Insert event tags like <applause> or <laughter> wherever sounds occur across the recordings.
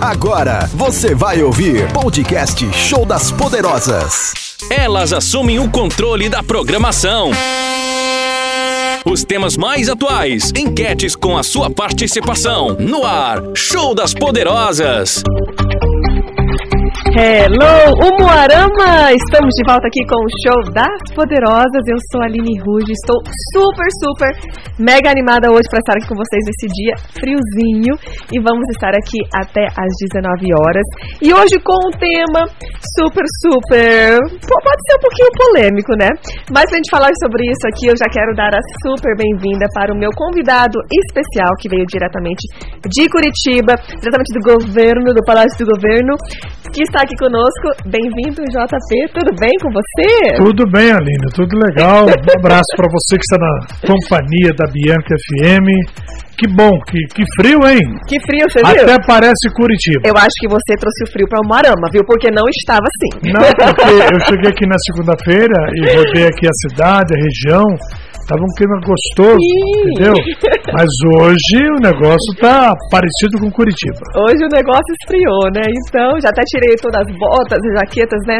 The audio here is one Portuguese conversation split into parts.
Agora você vai ouvir podcast Show das Poderosas. Elas assumem o controle da programação. Os temas mais atuais, enquetes com a sua participação. No ar, Show das Poderosas. Hello, o Moarama! Estamos de volta aqui com o show das Poderosas. Eu sou a Aline Ruge, estou super, super mega animada hoje para estar aqui com vocês nesse dia friozinho e vamos estar aqui até às 19 horas. E hoje com um tema super, super. pode ser um pouquinho polêmico, né? Mas pra gente falar sobre isso aqui, eu já quero dar a super bem-vinda para o meu convidado especial que veio diretamente de Curitiba, diretamente do governo, do Palácio do Governo, que está aqui conosco. Bem-vindo, JP. Tudo bem com você? Tudo bem, Aline. Tudo legal. Um abraço para você que está na companhia da Bianca FM. Que bom, que, que frio, hein? Que frio, você viu? Até parece Curitiba. Eu acho que você trouxe o frio para o Marama, viu? Porque não estava assim. Não, <laughs> porque eu cheguei aqui na segunda-feira e rodei aqui a cidade, a região. Tava um clima gostoso, Sim. entendeu? Mas hoje o negócio tá parecido com Curitiba. Hoje o negócio esfriou, né? Então, já até tirei todas as botas e jaquetas, né,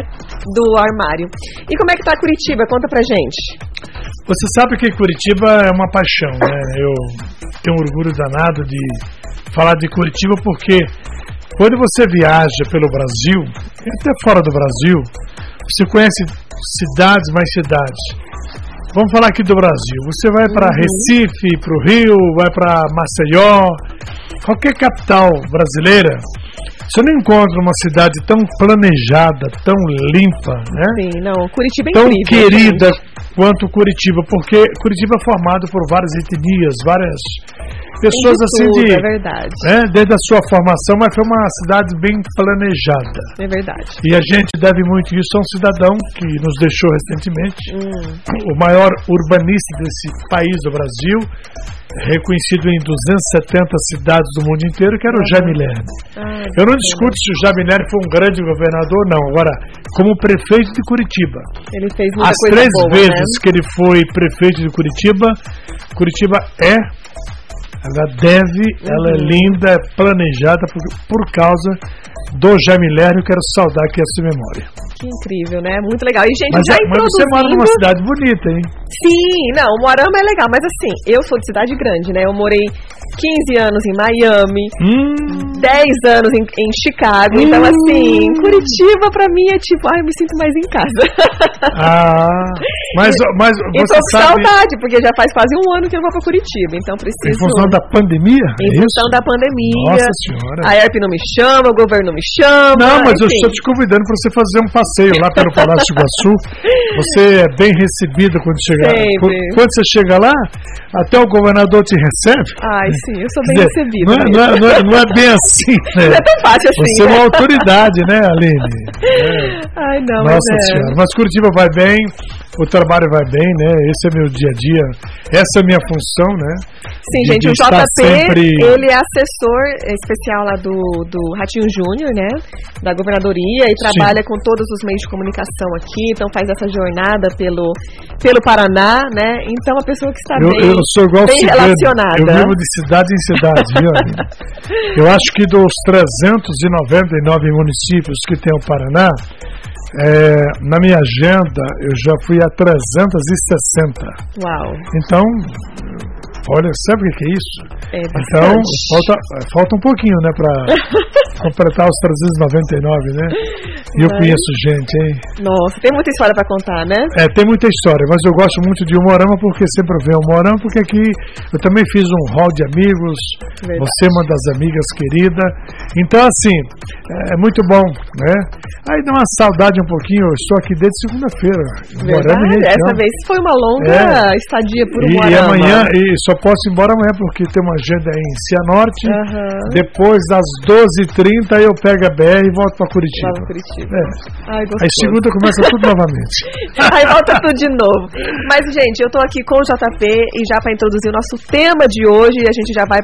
do armário. E como é que tá Curitiba? Conta pra gente. Você sabe que Curitiba é uma paixão, né? Eu tenho orgulho danado de falar de Curitiba porque quando você viaja pelo Brasil, e até fora do Brasil, você conhece cidades mais cidades. Vamos falar aqui do Brasil. Você vai para Recife, para o Rio, vai para Maceió, qualquer capital brasileira, você não encontra uma cidade tão planejada, tão limpa, né? Sim, não, Curitiba é tão incrível. querida. Quanto Curitiba, porque Curitiba é formado por várias etnias, várias pessoas Tem de assim tudo, de, É verdade. né, desde a sua formação, mas foi uma cidade bem planejada. É verdade. E a gente deve muito isso a um cidadão que nos deixou recentemente, Hum. o maior urbanista desse país, do Brasil, reconhecido em 270 cidades do mundo inteiro, que era o Jaime Lerner. Ai, Eu não discuto se o Jaime Lerner foi um grande governador, não. Agora, como prefeito de Curitiba. Ele fez muita as três boa, vezes né? que ele foi prefeito de Curitiba, Curitiba é, ela deve, ela é Uhum. linda, é planejada por, por causa do Jaime Lerner. Eu quero saudar aqui essa memória. Que incrível, né? Muito legal. E, gente, Mas, já é- mas você mora numa cidade bonita, hein? Sim, não, Moarama é legal, mas assim, eu sou de cidade grande, né? Eu morei 15 anos em Miami, Hum, 10 anos em, em Chicago, então assim, Curitiba pra mim é tipo, ai, eu me sinto mais em casa. ah, mas, <laughs> mas e você tô com sabe, saudade, porque já faz quase um ano que eu não vou pra Curitiba, então em preciso. função da pandemia, em é função isso? da pandemia. Nossa senhora. A ERP não me chama, o governo não me chama. Não, mas eu enfim. estou te convidando para você fazer um passeio lá pelo Palácio de Iguaçu. Você é bem recebido quando chegar. Sempre. Qu- Quando você chega lá, até o governador te recebe. Ai, sim, eu sou bem dizer, recebida. Não é, não, é, não, é, não é bem assim, <laughs> né? Não é tão fácil assim. Você é né? uma autoridade, né, Aline? <laughs> Ai, não, Nossa mas é. Senhora. Mas Curitiba vai bem, o trabalho vai bem, né? Esse é meu dia a dia, essa é a minha função, né? Sim, de- gente, de o JP, sempre- ele é assessor especial lá do, do Ratinho Júnior, né? Da governadoria e trabalha com todos os meios de comunicação aqui, então faz essa jornada pelo, pelo Paraná, né? Então, a pessoa que está Eu, bem, eu sou igual bem relacionada. Eu vivo de cidade em cidade, viu? <laughs> Eu acho que dos 399 municípios que tem o Paraná, é, na minha agenda eu já fui a 360. Uau, Então, olha, sabe o que é isso? é Então, falta, falta um pouquinho, né, para <laughs> completar os 399, né? E eu Mas- conheço gente, hein? Nossa, tem muita história para contar, né? É, tem muita história, mas eu gosto muito de Humorama porque sempre venho Humorama, porque aqui eu também fiz um hall de amigos, Verdade. você é uma das amigas querida. Então, assim, é muito bom, né? Aí dá uma saudade um pouquinho, eu estou aqui desde segunda-feira. Humorama Verdade, essa vez foi uma longa É. estadia por E, e amanhã, e só posso ir embora amanhã porque tem uma agenda em Cianorte. Aham. Depois das 12h30 eu pego a BR e volto para Curitiba. No Curitiba. É. Ai, Aí segunda começa tudo novamente. <laughs> Aí volta tudo de novo. Mas, gente, eu tô aqui com o JP e já para introduzir o nosso tema de hoje, a gente já vai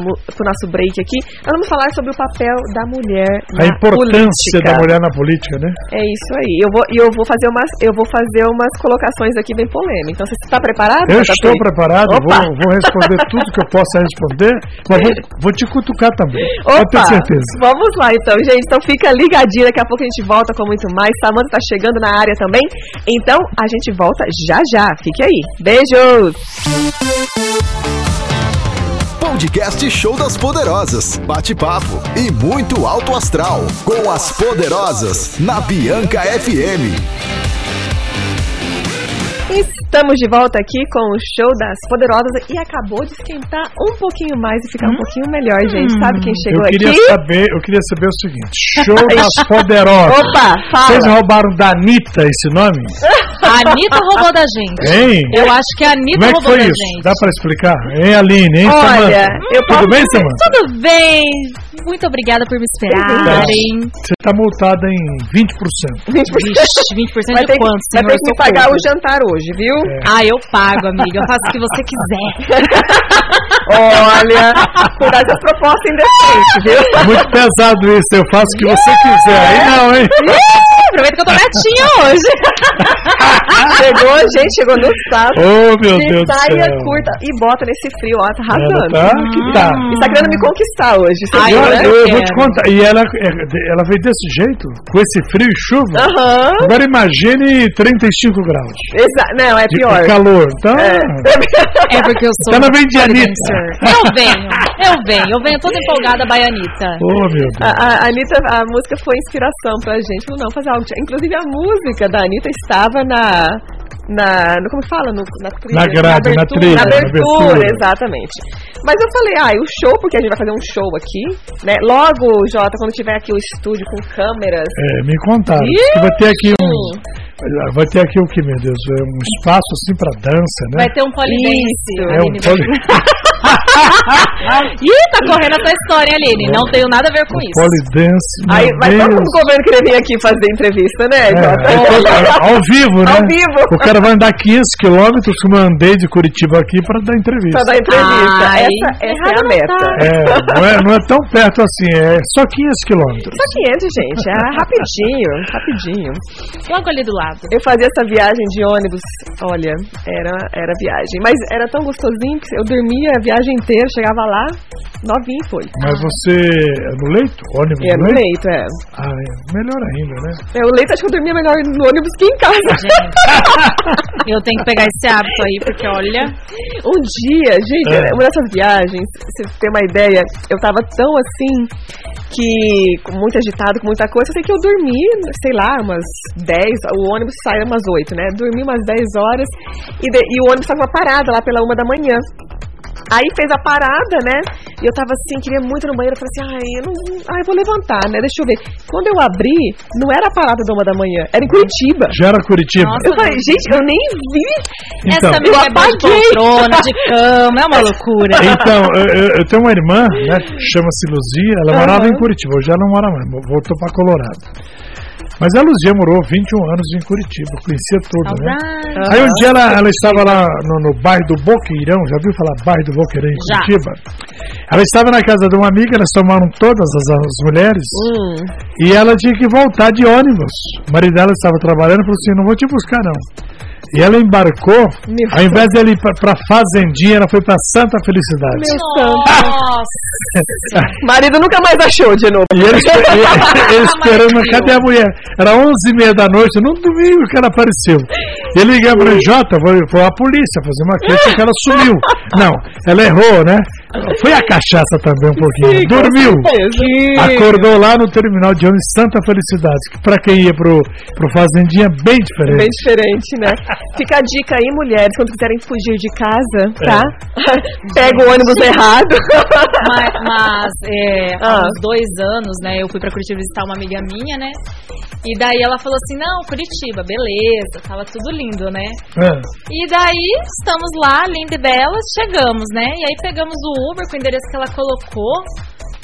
mu- pro nosso break aqui. Nós vamos falar sobre o papel da mulher A na importância política. da mulher na política, né? É isso aí. Eu vou, e eu vou fazer umas, eu vou fazer umas colocações aqui bem polêmicas. Então, você está preparado? Eu estou preparado, Opa! vou, vou responder <laughs> tudo que eu possa responder, mas vou, vou te cutucar também. Pode ter Opa! certeza. Vamos lá então, gente. Então fica ligadinho, daqui a pouco a gente volta com muito mais. Samanta tá chegando na área também. Então a gente volta já já. Fique aí. Beijos! Podcast Show das Poderosas. Bate-papo e muito alto astral. Com as Poderosas. Na Bianca FM. Estamos de volta aqui com o show das poderosas e acabou de esquentar um pouquinho mais e ficar um pouquinho melhor, gente. Sabe quem Eu chegou queria aqui? saber, eu queria saber o seguinte: Show <laughs> das Poderosas. Opa, Vocês fala. roubaram da Anitta esse nome? A Anitta roubou da gente. Hein? Eu acho que a Anitta Como é que roubou foi da isso? gente. Dá pra explicar? Hein, Aline? Hein, Olha, Samantha? eu posso Tudo bem, Samantha? Tudo bem. Muito obrigada por me esperarem. Você tá multada em 20%. 20%. Vixe, 20% Vai de ter, que- quanto, vai senhor? ter que pagar o jantar hoje, viu? Ah, eu pago, amiga. Eu faço o que você quiser. <laughs> Olha, cuidado com as propostas indecentes, viu? É muito pesado isso, eu faço o que você quiser. Aí não, hein? Aproveita que eu tô gatinha hoje. <laughs> Chegou, gente, chegou no sábado. Oh, meu de Deus do saia céu. curta e bota nesse frio, ó, tá Ela arrasando. tá que tá. Está querendo me conquistar hoje, Ai, Eu, né? eu vou quero. te contar. E ela, ela veio desse jeito, com esse frio e chuva. Aham. Agora imagine 35 graus. Exa- Não, é De pior. calor. Então, É. É porque eu sou. Ela vem de Anitta. Eu venho, eu venho. Eu venho toda empolgada, baianita. oh, meu Deus. A, a Anitta, a música foi inspiração pra gente. Falou, não, fazer algo. Inclusive, a música da Anitta estava na. Na, no, como que fala? No, na, trilha, Na grade, na abertura, trilha, Na na abertura, abertura. exatamente. Mas eu falei, ah, e o show, porque a gente vai fazer um show aqui, né? Logo, Jota, quando tiver aqui o estúdio com câmeras. É, me contaram. Que vai ter aqui um. Vai ter aqui o que, meu Deus? É um espaço assim pra dança, né? Vai ter um polidense. É um <laughs> Aline. <laughs> Ih, tá correndo essa história, Aline. Não tenho nada a ver com isso. polidense. Aí, mas todo mundo governo queria vir aqui fazer entrevista, né, É, ao, ao vivo, né? Ao vivo. O cara vai andar 500 quilômetros, como eu andei de Curitiba aqui, pra dar entrevista. Pra dar entrevista. Ai, essa essa é a não meta. tá. É, não é, não é tão perto assim, é só 500 quilômetros. Só 500, gente. É rapidinho, rapidinho. Logo ali do lado. Eu fazia essa viagem de ônibus, olha, era, era viagem. Mas era tão gostosinho que eu dormia a viagem inteira, chegava lá, novinho foi. Mas você é no leito? Ônibus É, no leito? leito, é. Ah, é. Melhor ainda, né? é. O leito acho que eu dormia melhor no ônibus que em casa. Eu tenho que pegar esse hábito aí, porque olha. Um dia, gente, É. uma dessas viagens, pra você ter uma ideia, eu tava tão assim, que com muito agitado, com muita coisa, eu sei que eu dormi, sei lá, umas 10, o ônibus sai umas 8, né? Dormi umas 10 horas e, de- e o ônibus tava parado lá pela uma da manhã. Aí fez a parada, né? E eu tava assim, queria muito no banheiro. Eu falei assim, ai, eu não. Ai, eu vou levantar, né? Deixa eu ver. Quando eu abri, não era a parada da uma da manhã, era em Curitiba. Já era Curitiba. Nossa, Eu falei, gente, eu nem vi. Então, Essa menina é de poltrona, de cama, é uma <laughs> loucura. então eu, eu- eu tenho uma irmã, né? Chama-se Luzia. Ela Aham. morava em Curitiba. Hoje ela não mora mais, voltou pra Colorado. Mas a Luzia morou 21 anos em Curitiba, conhecia tudo, né? Aí um dia ela, ela estava lá no, no bairro do Boqueirão, já viu falar bairro do Boqueirão em Já. Curitiba? Ela estava na casa de uma amiga, elas tomaram todas as, as mulheres Hum. e ela tinha que voltar de ônibus. O marido dela estava trabalhando e falou assim: não vou te buscar não. E ela embarcou, Meu ao invés de ela ir para Fazendinha, ela foi para Santa Felicidade. Meu. Nossa. <laughs> Marido nunca mais achou de novo. E ele, ele, ele esperando, mas <laughs> cadê a mulher? Era 11 e meia da noite, num domingo que ela apareceu. E ele ligou para Jota, foi, foi a polícia fazer uma queixa que ela sumiu. Não, ela errou, né? Foi a cachaça também um pouquinho. Dormiu. Acordou lá no terminal de ônibus Santa Felicidade, que para quem ia pro, pro Fazendinha, bem diferente. Bem diferente, né? <laughs> Fica a dica aí, mulheres, quando quiserem fugir de casa, tá? <laughs> Pega o ônibus errado. Mas, mas, é, Ah. há uns dois anos, né, eu fui pra Curitiba visitar uma amiga minha, né? E daí ela falou assim, não, Curitiba, beleza, tava tudo lindo, né? É. E daí estamos lá, linda e belas, chegamos, né? E aí pegamos o Uber com o endereço que ela colocou.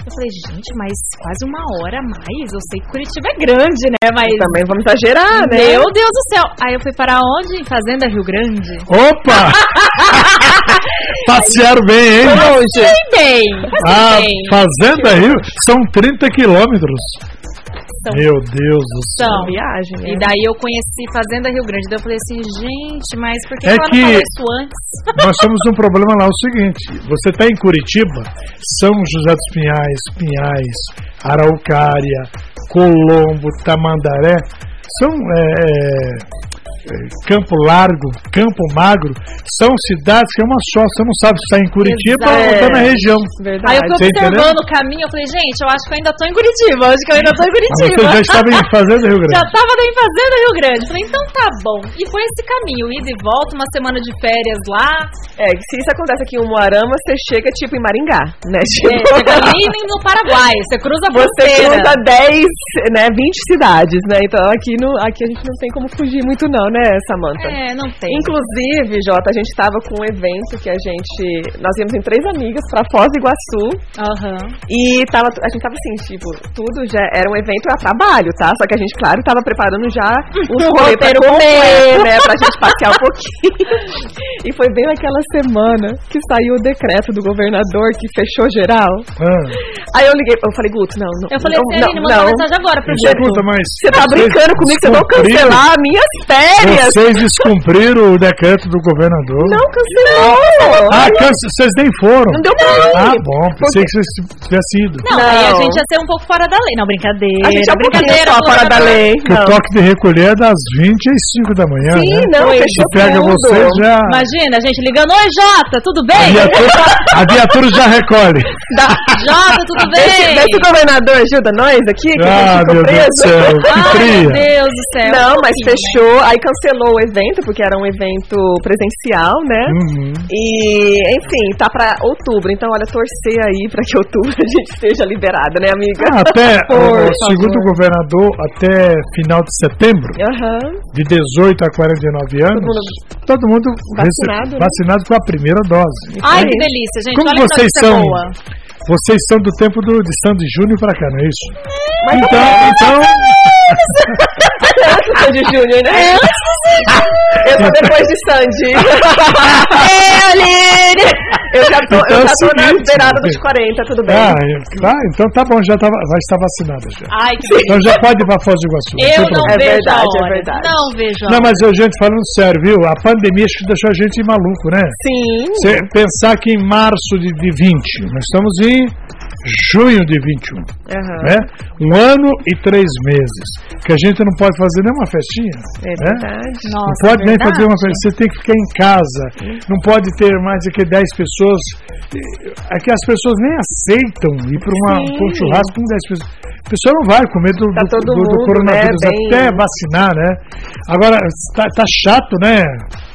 Eu falei, gente, mas quase uma hora a mais. Eu sei que Curitiba é grande, né? Mas. Também vamos exagerar, né? Meu Deus do céu! Aí eu fui para onde? Em Fazenda Rio Grande. Opa! <laughs> Passearam bem, hein? Passei bem, Ah, passei bem. Fazenda Rio são 30 quilômetros. São. Meu Deus do céu. São. Viagem, né? E daí eu conheci Fazenda Rio Grande. Daí eu falei assim, gente, mas por que, É que- não falou isso antes? <laughs> Nós temos um problema lá, o seguinte, você está em Curitiba, São José dos Pinhais, Pinhais, Araucária, Colombo, Tamandaré, são é, é, Campo Largo, Campo Magro, são cidades que é uma só, você não sabe se está em Curitiba ou está na região. Verdade. Aí eu fui Você entendeu? observando o caminho, eu falei, gente, eu acho que eu ainda tô em Curitiba, eu acho que eu ainda tô em Mas Curitiba. você já estava em Fazenda Rio <laughs> Já Grande. tava em Fazenda Rio Grande. Falei, então tá bom. E foi esse caminho, ida e volta, uma semana de férias lá. É, que se isso acontece aqui em Moarama, você chega tipo em Maringá, né? É, Tipo, chega ali no Paraguai, você cruza a Você cruza 10, né, 20 cidades, né? Então aqui, no, aqui a gente não tem como fugir muito não, né, Samantha? É, não tem. Inclusive, Jota, a gente tava com um evento que a gente. Nós íamos em três amigas pra Foz do Iguaçu Aham. e tava, a gente tava assim, tipo, tudo já era um evento a trabalho, tá? Só que a gente, claro, tava preparando já <laughs> um rolê pra comer, completo. né? Pra gente passear um pouquinho. E foi bem naquela semana que saiu o decreto do governador que fechou geral. Ah, Aí eu liguei, eu falei, Guto, não, não. Eu falei não, não, não. uma mensagem agora pro Guto. Você tá brincando comigo, vão descumpriram- cancelar minhas férias. Vocês descumpriram o decreto do governador. Não cancelou. Ah, cance- vocês nem foram. Não deu pra ir. Ah, bom, pensei que vocês tivessem ido. Não, aí a Não. gente ia ser um pouco fora da lei. Não, brincadeira. A gente é um brincadeira. só fora da lei. Que o Não. toque de recolher é das 20 às 5 da manhã, Sim, né? não, Se pega tudo. vocês já. Imagina, a gente ligando, oi Jota, tudo A bem? viatura, a viatura já recolhe. Jota, tudo <laughs> bem? vê se o governador ajuda nós aqui, que a gente Ah, ficou meu Deus do preso. céu, que Ai, meu. Deus do céu. Não, mas fechou, aí cancelou o evento, porque era um evento presencial, né? Uhum. E, enfim, tá pra outubro. Então, olha, torcer aí pra que outubro <laughs> a gente esteja liberada, né, amiga? Ah, até, <laughs> Por segundo o governador, até final de setembro, Aham. de 18 a 49 anos, mundo todo mundo vacinado, né? vacinado com a primeira dose. Ai, Aí. que delícia, gente. Como Olha que vocês são? boa. Vocês são do tempo do, de Santo Júnior pra cá, não é isso? Mas então, então, <laughs> antes do Sandy Júnior, né? Eu tô depois de Sandy. <laughs> É, Aline! Eu já tô, Então eu é já tô na seguinte, beirada dos 40, tudo bem. ah, eu- ah, então tá bom, já tá, vai estar vacinada já. Ai, que. Então já pode ir pra Foz do Iguaçu. Eu tem não problema. É vejo verdade, é verdade. Não vejo Não, mas gente, falando sério, viu? A pandemia acho que deixou a gente maluco, né? Sim. Você pensar que em março de, de 20, nós estamos em junho de 21, Aham. né? Um ano e três meses. Que a gente não pode fazer nenhuma festinha. É né? verdade. Não Nossa, pode nem verdade. fazer uma festa, você tem que ficar em casa. Não pode ter mais do que 10 pessoas. É que as pessoas nem aceitam ir para um churrasco com 10 pessoas. A pessoa não vai com medo do, Tá do, do- do mundo, coronavírus né, bem- até vacinar, né? Agora, tá, tá chato, né?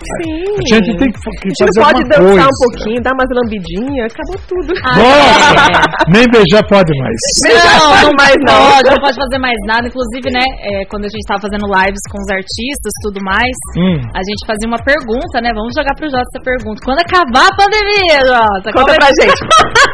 Sim. A gente tem que, que A gente fazer não pode dançar coisa. um pouquinho, dar umas lambidinhas, acabou tudo. Ah, Nossa, é. nem beijar pode mais. Não, não mais não. pode, não pode fazer mais nada. Inclusive, né, é, quando a gente tava fazendo lives com os artistas e tudo mais, Hum. a gente fazia uma pergunta, né? Vamos jogar pro Jota essa pergunta. Quando acabar a pandemia, Jota, qual Conta vai, pra gente.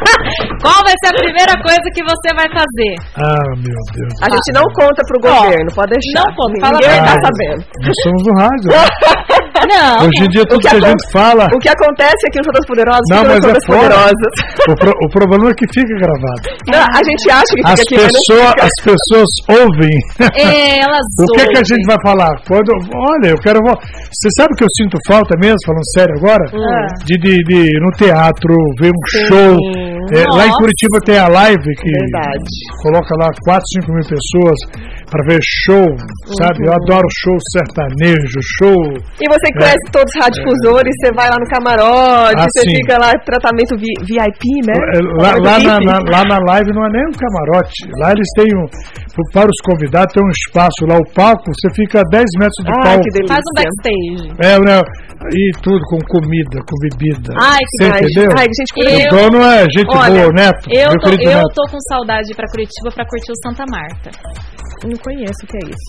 <laughs> qual vai ser a primeira coisa que você vai fazer? Ah, meu Deus. A gente não conta pro governo, pode deixar. não conta, fala Ninguém a tá verdade. sabendo. Nós somos do rádio. né? <laughs> Não. Hoje em dia tudo que que a gente fala, O que acontece aqui no Show das Poderosas, Não, mas é. Poderosas. o, pro- o problema é que fica gravado. Não, a gente acha que fica As aqui, mas não pessoas, fica. as pessoas ouvem. É, elas <laughs> O que, que a gente vai falar? Quando, olha, eu quero. vo- Você sabe que eu sinto falta mesmo, falando sério agora? Ah. De, de, de ir no teatro, ver um Sim. show. É, lá em. Curitiba tem a live que Verdade. coloca lá 4, 5 mil pessoas para ver show, sabe? Eu adoro show sertanejo, show. E você que conhece todos os radiodifusores, você vai lá no camarote, É. Ah, você fica lá, tratamento vi- VIP, né? É, Lá, Tratamento lá na, na- lá na live não é nem um camarote. Lá eles têm um. Para os convidados tem um espaço lá, o palco, você fica a 10 metros do Ai, palco. que delícia. Faz um backstage. É, né? E tudo com comida, com bebida. Ai, que Você Ai, entendeu? Ai, gente, Eu- O dono é gente Olha, boa, Neto. Eu tô, eu Neto. tô com saudade de ir pra Curitiba pra curtir o Santa Marta. Não conheço o que é isso.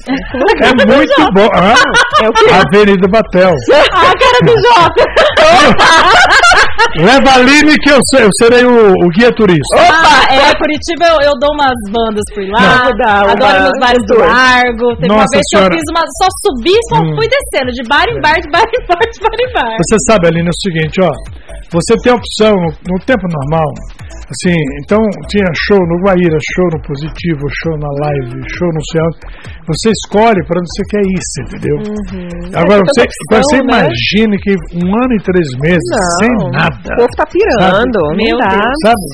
É muito bom. Ah, É o quê? Avenida Batel. Ah, cara do Jota! <laughs> <laughs> Leva a Aline que eu, eu serei o, o guia turista. Ah, é, Curitiba eu, eu dou umas bandas por lá. Não, dá uma- adoro meus bares do. Largo. Teve uma Nossa vez Senhora. que eu fiz uma. Só subi e só Hum. fui descendo, de bar em bar, de bar em bar, de bar em bar. Você sabe, Aline, é o seguinte, ó. você tem a opção, no, no tempo normal, assim, então tinha show no Guaíra, show no Positivo, show na Live, show no céu. Você escolhe para onde você quer ir, você entendeu? Agora, É, você, agora você opção, né? imagine que um ano e três meses, Não, sem nada. O povo tá pirando, não Meu dá. Deus. Sabe?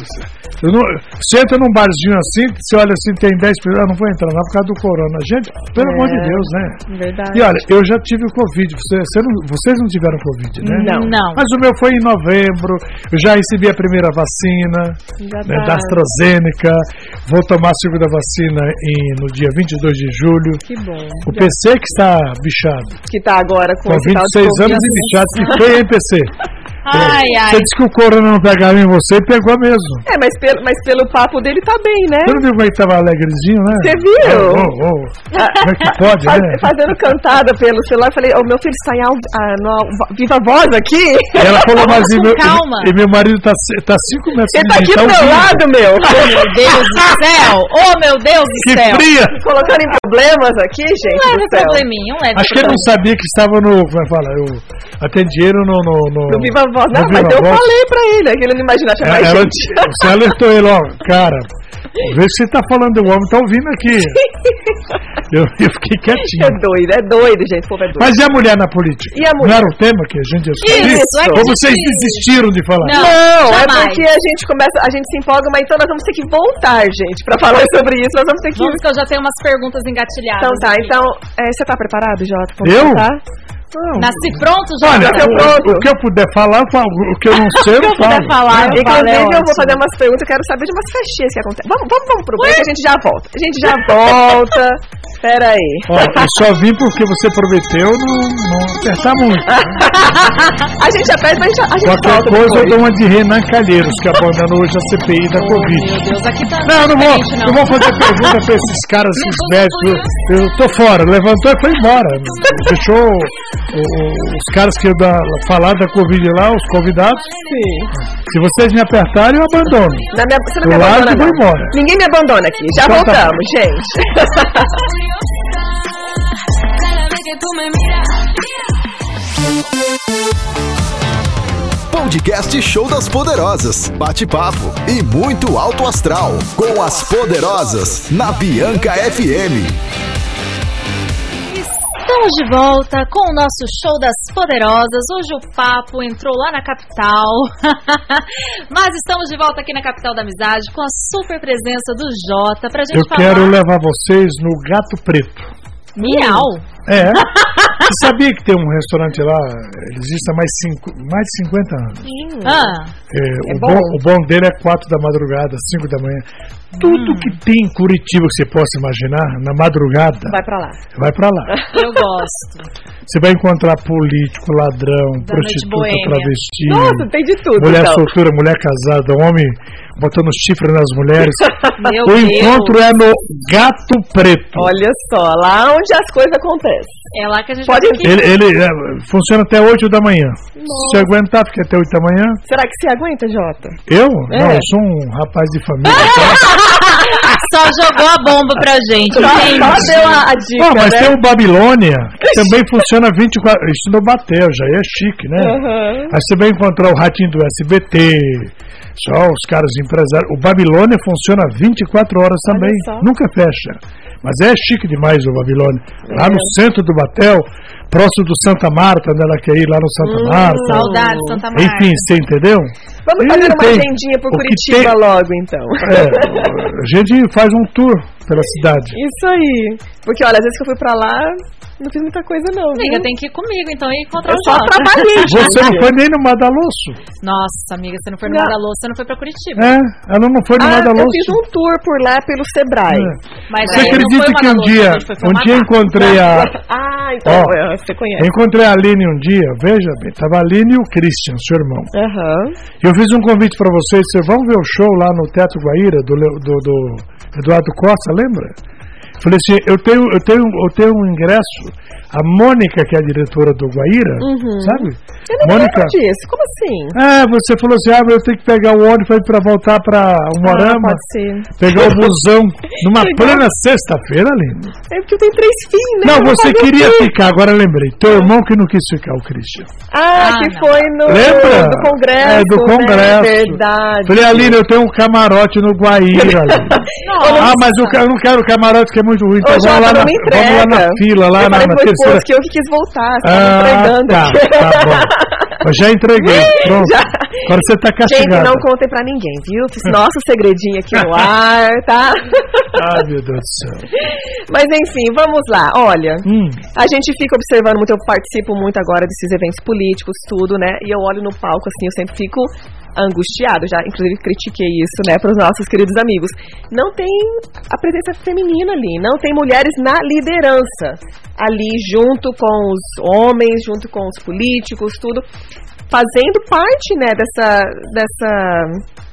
Eu não- você entra num barzinho assim, você olha assim, tem 10 pessoas, eu não vou entrar lá por causa do corona. Gente, pelo É. amor de Deus, né? Verdade. E olha, eu já tive o Covid, você, você não- vocês não tiveram Covid, né? Não. Não. Mas o meu foi em novembro, eu já recebi a primeira vacina, Já né, tá. da AstraZeneca, vou tomar a segunda vacina em- no dia 22 de julho. Que bom. O PC que está bichado, Que tá agora com com esse tal de 26 Covid. anos e bichado, que foi em PC. <laughs> Ai, ai. Você disse que o corona não pegava em você, pegou mesmo. É, mas pelo, mas pelo papo dele tá bem, né? Você não viu como é que tava alegrezinho, né? Você viu? Oh, oh, oh. Como é que <laughs> pode, Faz- né? Fazendo cantada pelo celular, falei, o meu filho al- ah, no viva voz aqui. E ela falou, <laughs> mas e meu, calma. e meu marido tá, tá cinco metros Ele tá aqui do meu ouvindo. lado, meu. <laughs> Oh, meu Deus do céu! Oh, meu Deus do Que céu! fria! Colocando em problemas aqui, gente Não leve céu. probleminha, não leve Acho que ele não sabia que estava no. Como é que fala? Eu atendi ele no. no, no, Do Viva Voz. Não, no mas eu Voz. falei pra ele, é que ele não imaginava É, mais ela- gente. você alertou ele, ó, cara. Vê se você tá falando do homem, tá ouvindo aqui. <laughs> Eu, eu fiquei É quietinho. doido, é doido, gente. O povo é doido. Mas e a mulher na política? E a mulher? Não era o tema que a gente ia discutir? Isso, é Ou vocês desistiram de falar? Não. Não, é porque a gente começa, a gente se empolga, mas então nós vamos ter que voltar, gente, pra falar sobre isso. Nós vamos ter que. Vamos que eu já tenho umas perguntas engatilhadas. Então tá, aqui. então, é, você tá preparado, Jota? Eu? voltar? Não. Nasci pronto já? Olha, o, pronto. o que eu puder falar, eu falo. O que eu não <laughs> sei, eu O que eu puder falo. falar, eu falo, é eu vou fazer umas perguntas, eu quero saber de umas festinhas que acontecem. Vamos, vamos, vamos pro break, a gente já volta. A gente já volta. Pera aí. Ó, eu só vim porque você prometeu não, não apertar muito. A gente aperta, a gente, a gente Qualquer volta coisa eu depois. dou uma de Renan Calheiros, que abandonou hoje a CPI da Covid. Meu Deus, aqui tá. Não, eu não vou, diferente, não vou fazer pergunta pra esses caras, esses médicos. Eu, eu tô fora. Levantou e foi embora. O- os caras que da, falar da Covid lá, os convidados. Sim. Se vocês me apertarem, eu abandono. Na minha, você não Eu me abandona, vou não. embora. Ninguém me abandona aqui. Já Então tá voltamos, gente. Me miras, Podcast Show das Poderosas. Bate-papo e muito alto astral. Com as Poderosas. Na Bianca FM. Estamos de volta com o nosso show das poderosas. Hoje o papo entrou lá na capital. <laughs> Mas estamos de volta aqui na capital da amizade com a super presença do Jota pra gente Eu falar. quero levar vocês no Gato Preto. Miau. É. Você sabia que tem um restaurante lá, ele existe há mais, cinco, mais de 50 anos. Ah, É, É o, bom? bom, o bom dele é 4 da madrugada, 5 da manhã. Tudo Hum. que tem em Curitiba que você possa imaginar, na madrugada, Vai pra lá. vai pra lá. eu gosto. Você vai encontrar político, ladrão, Da prostituta, travesti, Nossa, tem de tudo, mulher então. solteira, mulher casada, homem botando chifre nas mulheres. <laughs> Meu o Deus. encontro é no Gato Preto. Olha só, lá onde as coisas acontecem. É lá que a gente Pode Ele, ele, é, funciona até 8 da manhã. Se aguentar, fica até 8 da manhã. Será que você aguenta, Jota? Eu? É. Não, eu sou um rapaz de família. <laughs> Só jogou a bomba pra gente. Só, só deu a, a dica, Ah, mas né? tem o Babilônia, que também funciona 24 Isso no Batel, já é chique, né? Aham. Aí você vai encontrar o ratinho do SBT, só os caras empresários. O Babilônia funciona 24 horas também, nunca fecha. Mas é chique demais o Babilônia. Lá É. no centro do Batel, próximo do Santa Marta, onde ela quer ir lá no Santa Hum, Marta. Saudade, Santa Marta. Enfim, você entendeu? Vamos E fazer uma tem- agendinha por Curitiba tem- logo, então. É, a gente faz um tour pela cidade. Isso aí. Porque, olha, às vezes que eu fui pra lá, não fiz muita coisa, não. Amiga, viu? tem que ir comigo, então, e encontrar Eu o só Jota. trabalhei, <laughs> Você não foi nem no Madalosso? Nossa, amiga, você não foi no Não. Madaloso, você não foi pra Curitiba. É, ela não foi no Ah, eu Madalosso. fiz um tour por lá pelo Sebrae. É. Mas Você acredita que um dia, pra um dia encontrei a, <laughs> Ah, então Ó. é, você conhece. eu encontrei a Aline um dia, veja bem, tava a Aline e o Christian, seu irmão. Aham. Eu fiz um convite para vocês, vocês vão ver o show lá no Teatro Guaíra, do, do, do Eduardo Costa, lembra? Falei assim, eu tenho, eu tenho, eu tenho um ingresso, a Mônica, que é a diretora do Guaíra, Uhum. sabe? Eu não Mônica. lembro disso. Como assim? É, você falou assim, ah, mas eu tenho que pegar o ônibus para voltar para o Morama, Ah, pode ser. pegar o busão numa <laughs> plena sexta-feira, Lino. É porque eu tenho três filhos, né? Não, Eu você fazer o queria ficar, agora lembrei. Teu irmão que não quis ficar, o Christian. Ah, Ah, que não. foi no Lembra? do congresso. É, do né? congresso. Verdade. Falei, Aline, eu tenho um camarote no Guaíra. <laughs> Ah, mas eu, eu não quero camarote que é muito ruim. Então Ô, vamos Jota, lá, não na, vamos lá na fila, lá eu na, na terceira. que eu que quis voltar. Você tá me Ah, entregando. tá, tá bom. <laughs> Eu já entreguei, pronto. Já. Agora você tá Gente, castigado. não contem pra ninguém, viu? Nosso segredinho aqui no ar, tá? Ai, meu Deus do céu. Mas enfim, vamos lá. Olha, Hum, a gente fica observando muito, eu participo muito agora desses eventos políticos, tudo, né? E eu olho no palco, assim, eu sempre fico angustiado. Já, inclusive, critiquei isso, né, para os nossos queridos amigos. Não tem a presença feminina ali, não tem mulheres na liderança. Ali, junto com os homens, junto com os políticos, tudo, fazendo parte, né, dessa. dessa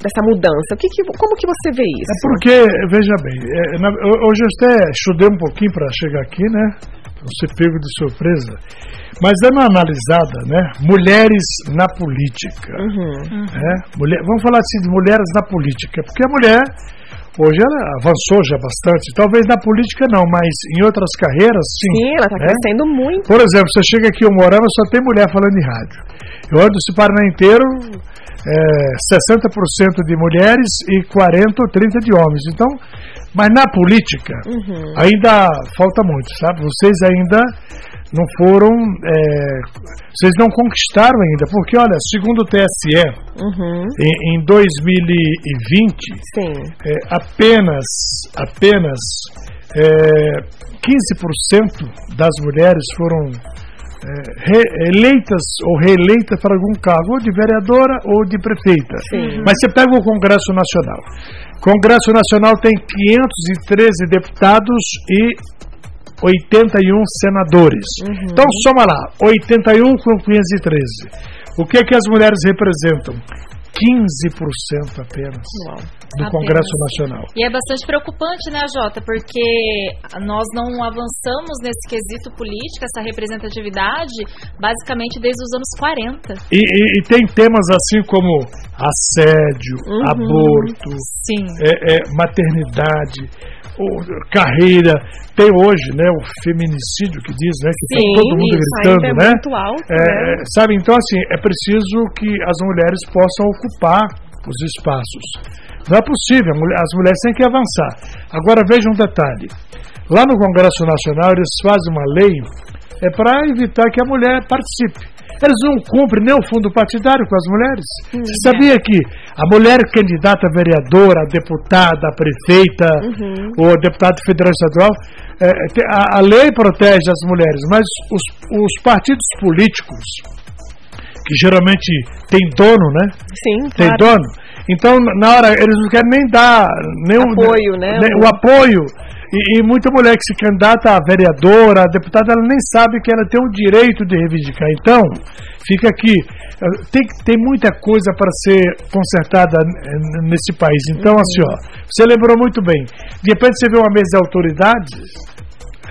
dessa mudança. O que que- como que você vê isso? é porque, veja bem, é, na- ho- hoje eu até estudei um pouquinho para chegar aqui, né? Não ser pego de surpresa. Mas dando uma analisada, né? Mulheres na política. Uhum. né? Mulher, vamos falar assim de mulheres na política, porque a mulher hoje ela avançou já bastante. Talvez na política não, mas em outras carreiras sim. Sim, ela está né? crescendo muito. Por exemplo, você chega aqui em Morama, só tem mulher falando em rádio. Eu ando esse Paraná inteiro, é, 60% de mulheres e 40 ou 30 de homens. Então, mas na política Uhum. ainda falta muito, sabe? Vocês ainda não foram, é, vocês não conquistaram ainda, porque olha, segundo o TSE, Uhum. em, em 2020 Sim. é, apenas apenas é, 15% das mulheres foram é, eleitas ou reeleitas para algum cargo, ou de vereadora ou de prefeita. Sim. Mas você pega o Congresso Nacional. O Congresso Nacional tem 513 deputados e 81 senadores. Então soma lá, 81 com 513. O que é que as mulheres representam? 15% apenas Uau. do Apenas. Congresso Nacional. E é bastante preocupante, né, Jota? Porque nós não avançamos nesse quesito político, essa representatividade, basicamente desde os anos 40. E, e- e tem temas assim como assédio, Uhum. aborto, Sim. é, é, maternidade, carreira. Tem hoje, né, o feminicídio que diz, né, que Sim, tá todo mundo gritando, é né? muito alto, É, né? é, sabe, então assim, é preciso que as mulheres possam ocupar os espaços. Não é possível, as mulheres têm que avançar. Agora veja um detalhe. Lá no Congresso Nacional eles fazem uma lei é para evitar que a mulher participe. Eles não cumprem nem o fundo partidário com as mulheres. Hum, Você é. sabia que a mulher candidata a vereadora, a deputada, a prefeita, Uhum. ou deputado federal estadual, é, a, a lei protege as mulheres, mas os, os partidos políticos, que geralmente tem dono, né? Sim, Tem claro. dono. Então, na hora, eles não querem nem dar nenhum, Apoio, né? nem- o apoio. E, e muita mulher que se candidata a vereadora, a deputada, ela nem sabe que ela tem o direito de reivindicar. Então, fica aqui. eh, Tem, tem muita coisa para ser consertada eh, nesse país. Então, Uhum. assim, ó, você lembrou muito bem. De repente você vê uma mesa de autoridades,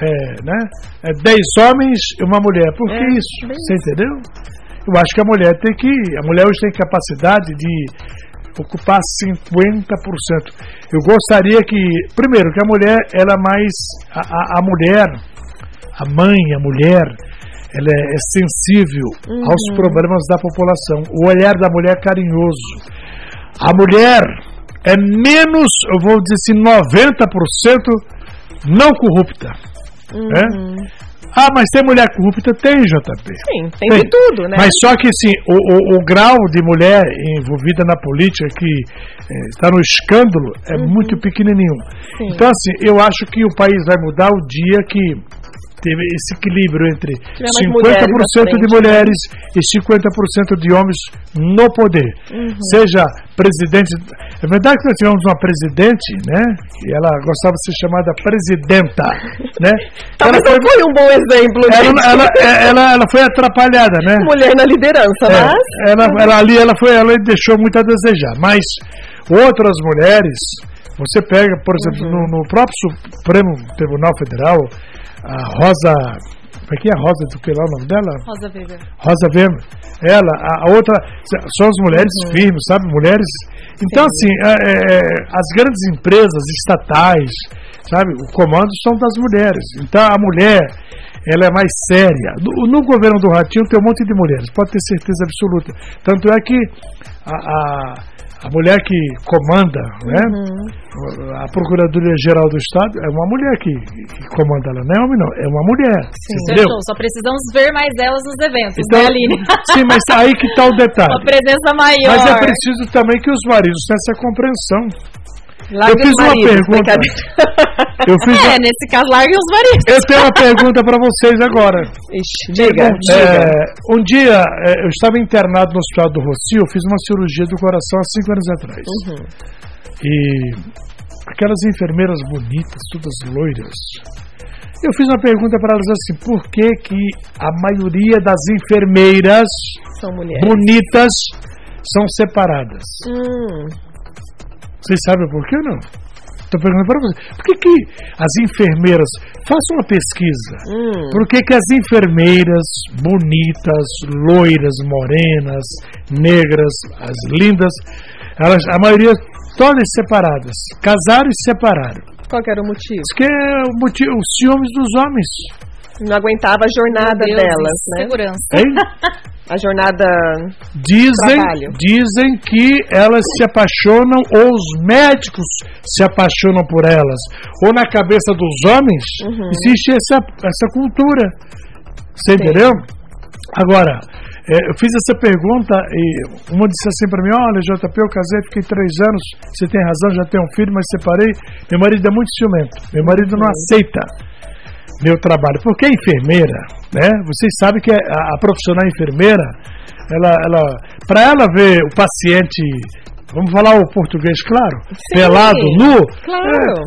é, né? É, dez homens e uma mulher. Por que É, isso? Você entendeu? Eu acho que a mulher tem que. A mulher hoje tem capacidade de ocupar 50%. Eu gostaria que, primeiro, que a mulher, ela é mais. A, a, a mulher, a mãe, a mulher, ela é, é sensível aos problemas da população. O olhar da mulher é carinhoso. A mulher é menos, eu vou dizer assim, 90% não corrupta. né? Ah, mas tem mulher corrupta? Tem, JP. Sim, tem de tudo, né? Mas só que assim, o, o, o grau de mulher envolvida na política que está no escândalo é muito pequenininho. Uhum. Sim. Então assim, eu acho que o país vai mudar o dia que teve esse equilíbrio entre Tiver mais mulheres 50% à de né? mulheres e 50% de homens no poder. Uhum. Seja presidente. É verdade que nós tivemos uma presidente, né? E ela gostava de ser chamada presidenta, <laughs> né? Talvez ela, não foi um bom exemplo, ela, ela, ela, ela foi atrapalhada, né? Mulher na liderança, É, mas... ela, ela ali ela foi, ela deixou muito a desejar. Mas outras mulheres, você pega, por exemplo, Uhum. no, no próprio Supremo Tribunal Federal, a Rosa Como é que é? Rosa do que lá o nome dela? Rosa Weber. Rosa Weber. Ela, a, a outra, são as mulheres firmes, sabe? Mulheres. Então, assim, é, é, é, as grandes empresas estatais, sabe? O comando são das mulheres. Então, a mulher, ela é mais séria. No, no governo do Ratinho tem um monte de mulheres, pode ter certeza absoluta. Tanto é que a, a, a mulher que comanda, né? A Procuradoria-Geral do Estado é uma mulher que, que comanda ela, não é homem, não, é uma mulher. Entendeu? Fechou. Só precisamos ver mais elas nos eventos, Então, né, Aline? <laughs> sim, mas aí que está o detalhe. Uma presença maior. Mas é preciso também que os maridos tenham essa compreensão. Larga Eu fiz uma pergunta. <laughs> Eu fiz É, uma- nesse caso, larguem os maridos. eu tenho uma pergunta para vocês agora. Ixi, diga, É, diga. um dia é, eu estava internado no hospital do Rocio, eu fiz uma cirurgia do coração há cinco anos atrás. Uhum. E aquelas enfermeiras bonitas, todas loiras. Eu fiz uma pergunta para elas assim: por que, que a maioria das enfermeiras bonitas são separadas? Hum, Vocês sabem por que ou não? Estou perguntando para vocês. Por que, que as enfermeiras. Façam uma pesquisa. hum. Por que, que as enfermeiras bonitas, loiras, morenas, negras, as lindas, elas, a maioria todas separadas, casaram e se separaram? Qual que era o motivo? Isso que é o motivo, os ciúmes dos homens. Não aguentava a jornada Deus, delas, né? Segurança. Hein? A jornada. Dizem, dizem que elas se apaixonam, ou os médicos se apaixonam por elas, ou na cabeça dos homens Uhum. existe essa, essa cultura. Você entendeu? Agora, é, eu fiz essa pergunta e uma disse assim para mim: Olha, JP, eu casei, fiquei três anos. Você tem razão, já tenho um filho, mas separei. Meu marido é muito ciumento. Meu marido não aceita meu trabalho. Porque a enfermeira, né? Vocês sabem que a, a profissional enfermeira, ela, ela, para ela ver o paciente, vamos falar o português claro, pelado, nu, Claro.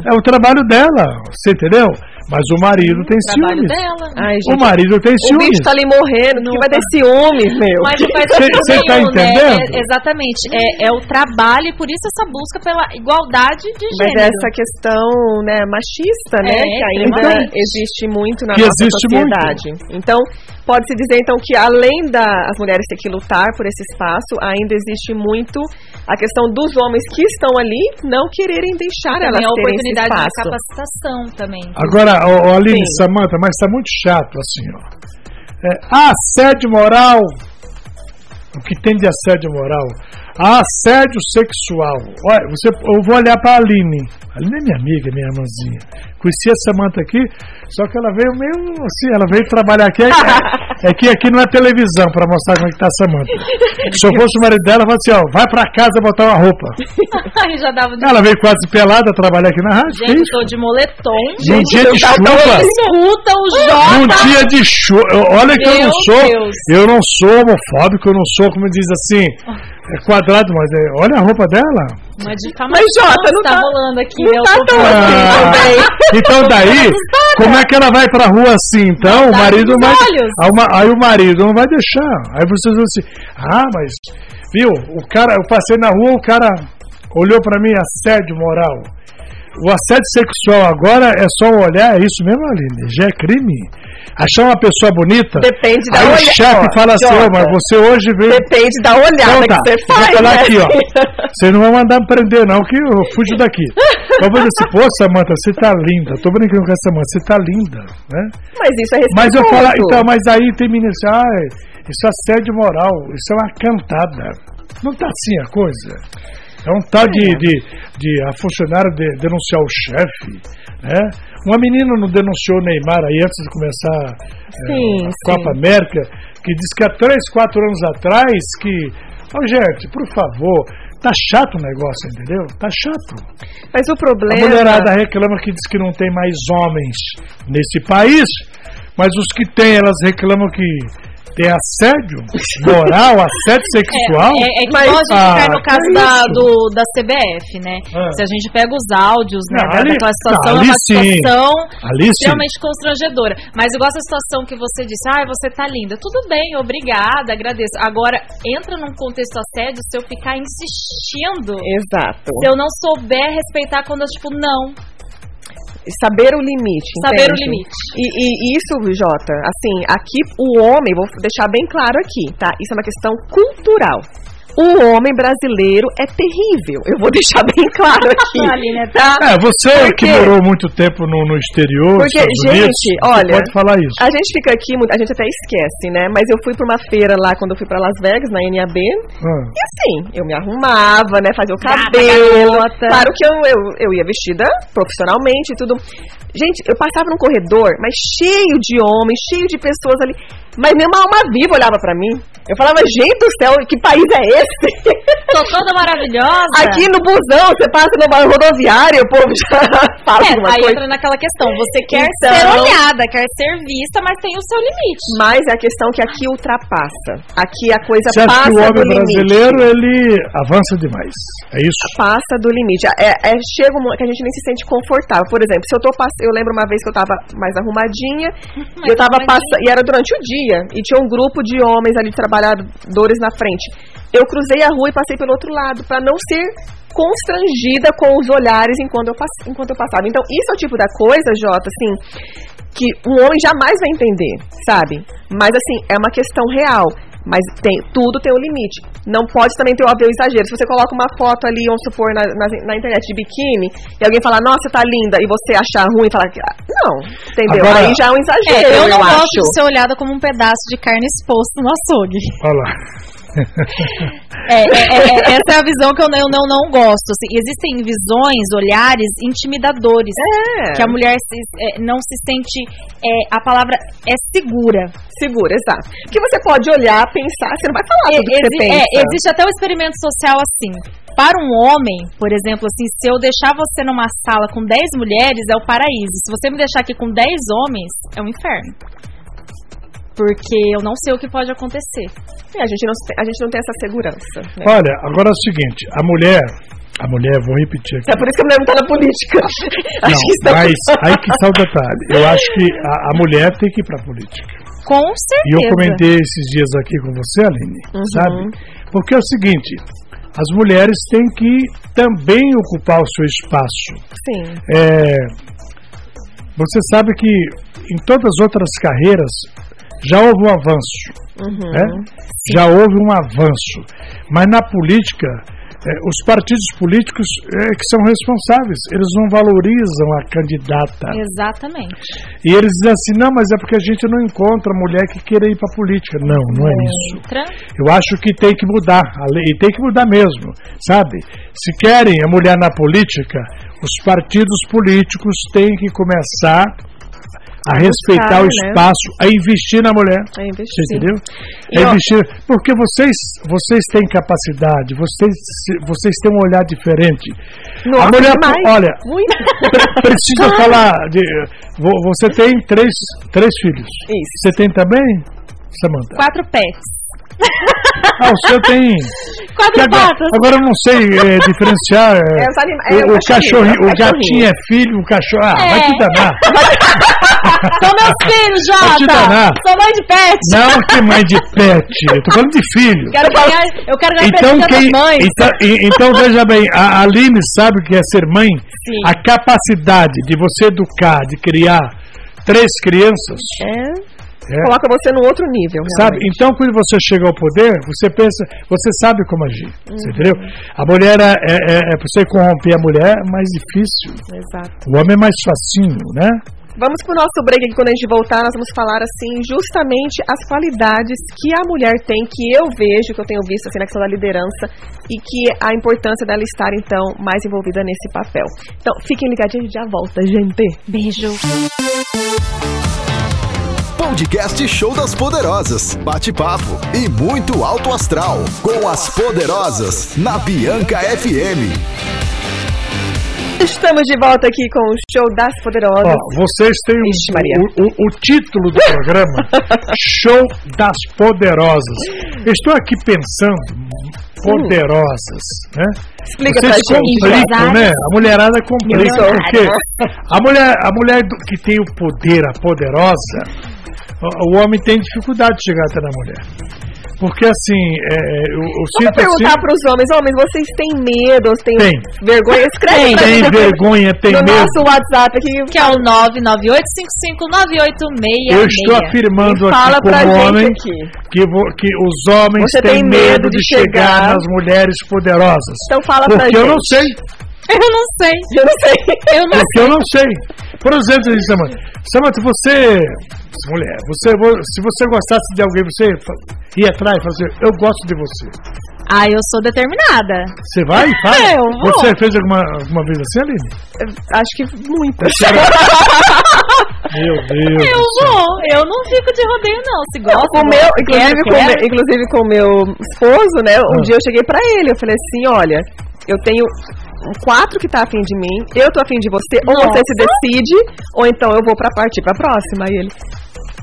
é, é o trabalho dela, você entendeu? Mas o marido tem Trabalho ciúmes. dela. Ai, O gente, marido tem o ciúmes. bicho tá ali morrendo, que vai ter ciúmes, meu. Mas não faz Cê- sentido cê tá né? entendendo? É, exatamente. É, é o trabalho e por isso essa busca pela igualdade de Mas gênero. essa questão né, machista, né, É, que ainda extremamente. existe muito na Que nossa existe sociedade. Então, pode-se dizer então que além das mulheres ter que lutar por esse espaço, ainda existe muito a questão dos homens que estão ali não quererem deixar Também elas a terem esse oportunidade de espaço. capacitação também. Agora, ô, ô, Aline, Sim. Samanta, mas tá muito chato assim, ó. É, assédio moral. O que tem de assédio moral? Assédio sexual. Olha, você, eu vou olhar pra Aline. A Aline é minha amiga, minha irmãzinha. Conheci a Samanta aqui, só que ela veio meio assim, ela veio trabalhar aqui. É, <laughs> é que aqui não é televisão pra mostrar como é que tá a Samanta. <laughs> Se eu fosse o marido dela, eu falava assim, ó, vai pra casa botar uma roupa. <laughs> Já dava de... Ela veio quase pelada trabalhar aqui na rádio. Gente, tô de moletom. Num dia de chuva. Escuta o Num Jota. dia de chuva. Olha que eu não Meu sou. Deus. Eu não sou homofóbico, eu não sou, como diz assim, é quadrado, mas é, olha a roupa dela. Uma difamação Mas, Jota, não tá, tá- rolando aqui. não eu tá tô tão falando. assim Ah, também. então daí, como é que ela vai pra rua assim? Então, o marido vai. olhos. Aí o ma- Aí o marido não vai deixar. Aí vocês vão assim, ah, mas, viu, o cara, eu passei na rua, o cara olhou pra mim, assédio moral. O assédio sexual agora é só olhar, é isso mesmo, Aline? Já é crime? Achar uma pessoa bonita. Depende da Aí o olhada. chefe fala assim, mas você hoje veio. Depende da olhada Então tá, que você vou faz. falar né? aqui, ó. Vocês não vão mandar me prender, não, que eu fujo daqui. Eu vou dizer assim, pô, Samanta, você tá linda. Tô brincando com essa Samanta, você tá linda, né? Mas isso é respeitoso. Mas eu falo, então, mas aí tem menino assim, ah, isso é assédio moral, isso é uma cantada. Não tá assim a coisa. É um tal de, de, de a funcionária de, denunciar o chefe, né? Uma menina não denunciou o Neymar aí antes de começar eh, Sim, a Copa América, que disse que há três, quatro anos atrás que. Ô, gente, por favor, tá chato o negócio, entendeu? Tá chato. Mas o A problema. mulherada reclama que diz que não tem mais homens nesse país, mas os que tem, elas reclamam que tem assédio moral, assédio <laughs> sexual. É, é que Mas- igual a gente Ah, no caso da, isso? do, da CBF, né? Ah. Se a gente pega os áudios, né, Não, da, ali- daquela situação, não, é uma situação Ali sim. extremamente constrangedora. Mas igual essa situação que você disse, ah, você tá linda. Tudo bem, obrigada, agradeço. Agora, entra num contexto assédio se eu ficar insistindo. Exato. Se eu não souber respeitar quando eu, tipo, não. Saber o limite. Saber o entende? limite. E, e isso, Jota, assim, aqui o homem, vou deixar bem claro aqui, tá? Isso é uma questão cultural. O homem brasileiro é terrível. Eu vou <laughs> deixar bem claro <laughs> aqui. Aline, tá? É, você Por que quê? morou muito tempo no, no exterior, Porque, Unidos, gente, olha, pode falar isso. A gente fica aqui, a gente até esquece, né? Mas eu fui pra uma feira lá quando eu fui pra Las Vegas, na NAB, Ah. e assim, eu me arrumava, né? Fazia o Gata, cabelo. garota. Claro que eu, eu, eu ia vestida profissionalmente e tudo. Gente, eu passava num corredor, mas cheio de homens, cheio de pessoas ali. Mas mesmo uma alma viva olhava pra mim. Eu falava, gente do céu, que país é esse? Tô toda maravilhosa. Aqui no busão, você passa numa rodoviária, o povo já <laughs> fala É, alguma aí coisa. entra naquela questão. Você quer Então- ser olhada, quer ser vista, mas tem o seu limite. Mas é a questão que aqui ultrapassa. Aqui a coisa Você acha passa que o homem limite. brasileiro ele avança demais? É isso? Passa do limite. É, é- chega um que a gente nem se sente confortável. Por exemplo, se eu tô pass... eu lembro uma vez que eu tava mais arrumadinha, <laughs> e eu tava passando, e era durante o dia, e tinha um grupo de homens ali trabalhadores na frente. Eu cruzei a rua e passei pelo outro lado para não ser constrangida com os olhares enquanto eu, pass... enquanto eu passava. Então, isso é o tipo da coisa, Jota, assim, que um homem jamais vai entender, sabe? Mas assim, é uma questão real. Mas tem, tudo tem um limite. Não pode também ter o óbvio exagero. Se você coloca uma foto ali, vamos supor, na, na, na internet de biquíni, e alguém falar, nossa, tá linda, e você achar ruim e falar que. ah, Não, entendeu? Agora- Aí já é um É, exagero, eu não gosto acho. de ser olhada como um pedaço de carne exposto no açougue. Olha lá. É, é, é, é, essa é a visão que eu não, não, não gosto. assim. existem visões, olhares intimidadores. É. Que a mulher se- é, não se sente. é, a palavra é segura. Segura, exato. Que você pode olhar, pensar, você não vai falar tudo que Exi- você é, pensa. existe até um experimento social assim. Para um homem, por exemplo, assim, se eu deixar você numa sala com 10 mulheres, é o paraíso. Se você me deixar aqui com 10 homens, é um inferno. Porque eu não sei o que pode acontecer. É, a, gente não, tem- a gente não tem essa segurança. né? Olha, agora é o seguinte, a mulher, a mulher, vou repetir aqui. É por isso que a mulher não tá na política. <laughs> Acho que isso Não, é- mas aí que está o detalhe. Eu acho que a, a mulher tem que ir para a política. Com E certeza. eu comentei esses dias aqui com você, Aline, Uhum. sabe? Porque é o seguinte, as mulheres têm que também ocupar o seu espaço. Sim. É, você sabe que em todas as outras carreiras já houve um avanço. Uhum. né? Já houve um avanço. Mas na política, eh, os partidos políticos é que são responsáveis. Eles não valorizam a candidata. Exatamente. E eles dizem assim: não, mas é porque a gente não encontra mulher que queira ir para a política. Não, não é isso. Eu acho que tem que mudar a lei, e tem que mudar mesmo, sabe? Se querem a mulher na política, os partidos políticos têm que começar a A respeitar buscar, o né? espaço, a investir na mulher. A investir. Você entendeu? E, É ó- investir, porque vocês, vocês têm capacidade, vocês, vocês têm um olhar diferente. Nossa, a mulher, demais. olha, Muito. precisa <laughs> falar de, vo- você tem três, três filhos. Isso. Você tem também, Samantha? Quatro pets. Ah, o seu tem. Quatro agora, patas. agora eu não sei é, diferenciar. é, É anima- é o, o o cachorrinho, o cachorrinho, gatinho é filho, o cachorro. Ah, É. <laughs> vai te danar. São meus filhos, Vai te danar. Jota. Sou mãe de pet. Não que mãe de pet. Eu tô falando de filho. Quero ganhar, eu quero ganhar Então, quem, das mães. então, e- então veja bem, a Aline sabe o que é ser mãe? Sim. A capacidade de você educar, de criar três crianças. É. é, Coloca você num outro nível. Sabe? realmente. Então, quando você chega ao poder, você pensa, você sabe como agir. Você entendeu? A mulher é, é, é, é pra você corromper a mulher é mais difícil. Exato. O homem é mais facinho, né? Vamos pro nosso break aqui, quando a gente voltar, nós vamos falar, assim, justamente as qualidades que a mulher tem, que eu vejo, que eu tenho visto, assim, na questão da liderança, e que a importância dela estar, então, mais envolvida nesse papel. Então, fiquem ligadinhos, a gente já volta, gente. Beijo. Podcast Show das Poderosas. Bate-papo e muito alto astral. Com as Poderosas. Na Bianca FM. Estamos de volta aqui com o Show das Poderosas. Ó, vocês têm o- Ixi, Maria. o, o- o título do programa <laughs> Show das Poderosas. Estou aqui pensando poderosas, né? Explica Vocês pra gente. complicam, né? A mulherada complica porque a mulher, a mulher que tem o poder, a poderosa, o, homem tem dificuldade de chegar até na mulher. Porque assim, é, é, eu, eu Vamos sinto perguntar assim, pros homens, homens, vocês têm medo? Vocês têm Tem. vergonha? Escreve pra tem gente vergonha, tem no medo. nosso WhatsApp aqui. Que é o 998559866. Eu estou afirmando aqui Fala pra como gente homem aqui. que, que os homens Você têm tem medo medo de de chegar chegar. nas mulheres poderosas. Então fala pra Porque gente. eu não sei. <laughs> Eu não sei. Eu não sei. <laughs> Eu não Porque eu não sei. Por exemplo, assim, Samantha, Samantha, você. Mulher, você, se você gostasse de alguém, você ia atrás e fazer, eu gosto de você. Ah, eu sou determinada. Você vai <laughs> e fala? Eu vou. Você fez alguma, alguma vez assim, Aline? Acho que muitas. Meu Deus. Eu vou. Eu não fico de rodeio, não. Se gosta, com o meu, inclusive, quero, com, o quero. meu- inclusive com o meu esposo, né? Um Ah. dia eu cheguei pra ele, eu falei assim, olha, eu tenho quatro que tá afim de mim, eu tô afim de você, ou você se decide, ou então eu vou pra partir pra próxima. E ele,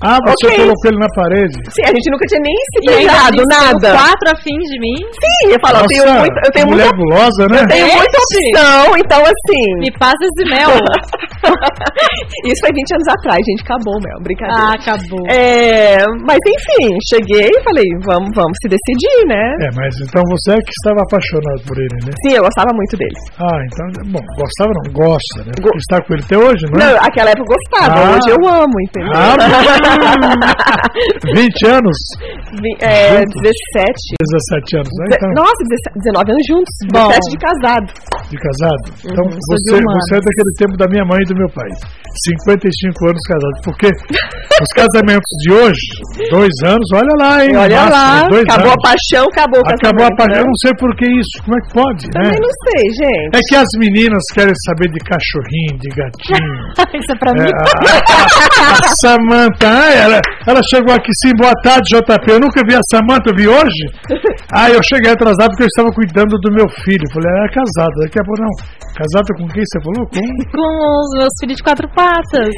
Ah, você Ok. colocou ele na parede. sim, a gente nunca tinha nem se beijado, nada. Quatro afins de mim. Sim, eu falo, eu tenho Nossa, muito, eu tenho mulher muita, gulosa, né? eu tenho É, muita opção, então assim. Me passa esse mel. <laughs> Isso foi 20 anos atrás, gente, acabou, Mel, brincadeira. ah, acabou. É, mas enfim, cheguei e falei, vamos, vamos se decidir, né? É, mas então você é que estava apaixonado por ele, né? Sim, eu gostava muito dele. Ah, então, bom, gostava não, gosta, né? Go- está com ele até hoje, não é? Não, aquela época eu gostava, Ah. hoje eu amo, entendeu? Ah, <laughs> <laughs> 20 anos? Vi- é, Juntos? 17. 17 anos, né? Então, Nossa, 17 19 anos juntos, Bom. 17 de casado. de casado. Então, Uhum, você, você é daquele tempo da minha mãe e do meu pai. 55 anos casados. Porque os casamentos de hoje, dois anos, olha lá, hein? Olha máximo, lá, dois acabou anos. a paixão, acabou o Acabou a casamento, paixão. né? Eu não sei por que isso. Como é que pode, né? Também não sei, gente. É que as meninas querem saber de cachorrinho, de gatinho. <laughs> Isso é pra É, mim. a, a, a Samanta, ah, ela, ela chegou aqui sim, boa tarde, JP. Eu nunca vi a Samanta, eu vi hoje. Ah, eu cheguei atrasado porque eu estava cuidando do meu filho. Falei, ela é casada. Daqui a pouco, não. Casada com quem você falou? Com Com os meus filhos de quatro patas.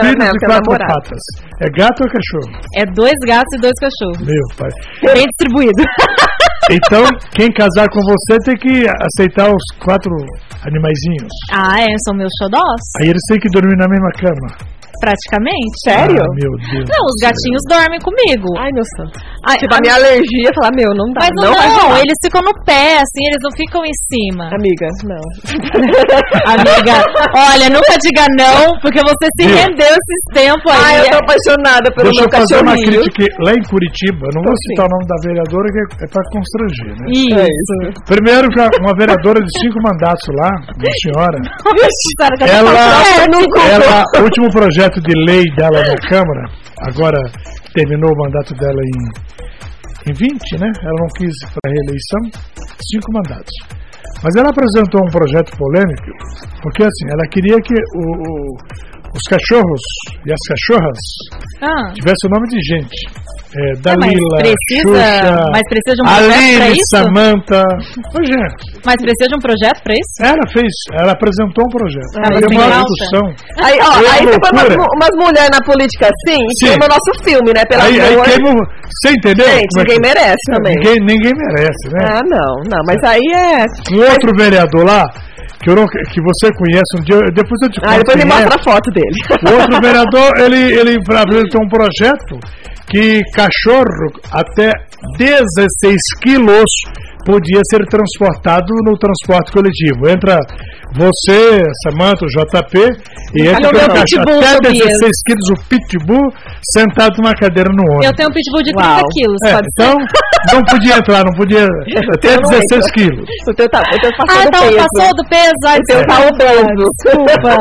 Filho de tem quatro namorado. patas. É gato ou cachorro? É dois gatos e dois cachorros. Meu pai. Bem distribuído. <laughs> Então, quem casar com você tem que aceitar os quatro animaizinhos. Ah, é, são meus xodós. Aí eles têm que dormir na mesma cama. Praticamente. Sério? Ah, meu Deus. Não, os gatinhos dormem comigo. Ai, meu santo. Ai, Tipo, a minha alergia, falar, meu, não dá. Mas não, não, rolar. eles ficam no pé, assim, eles não ficam em cima. Amiga, não. <laughs> Amiga, olha, nunca diga não, porque você se rendeu esses tempos aí. Ai, eu tô apaixonada pelo Deixa meu eu fazer uma cachorrinho. crítica lá em Curitiba. Eu não vou citar o nome da vereadora, que é para constranger, né? Isso. É isso. Primeiro, uma vereadora de cinco mandatos lá, uma senhora, <laughs> tá ela, É, não ela, último projeto de lei dela na Câmara, agora terminou o mandato dela em, em 20, né? Ela não quis para reeleição, cinco mandatos. Mas ela apresentou um projeto polêmico, porque assim, ela queria que o, o- os cachorros e as cachorras Ah, tivesse o nome de gente. É, mas Dalila, precisa- Xuxa, mas precisa de um projeto isso? Samanta. Ô, gente, mas precisa de um projeto pra isso? ela fez, ela apresentou um projeto. Tava Aí sem uma discussão. Aí, ó, uma aí você põe umas, umas mulheres na política assim e Sim. queima o nosso filme, né? Pelo Aí, aí queima Você entendeu? Gente, como é ninguém que- merece também. Ninguém, ninguém merece, né? Ah, não, não, mas aí é. Um outro vereador lá, que, eu não- que você conhece um dia, depois eu te conto. Ah, depois quem é. mostra a foto dele. O outro <laughs> vereador, ele, ele apresentou um projeto que cachorro até 16 quilos podia ser transportado no transporte coletivo. Entra você, Samanta, o JP, e entra pelo meu pitbull, até Tobias. 16 quilos o pitbull sentado numa cadeira no ônibus. Eu tenho um pitbull de 30 Uau. quilos, É, pode ser? então, não podia entrar, não podia. Até não 16 entra. quilos. O teu tá, o teu passou Ah, do então peso. passou do peso. Ai, O teu tá obeso. desculpa.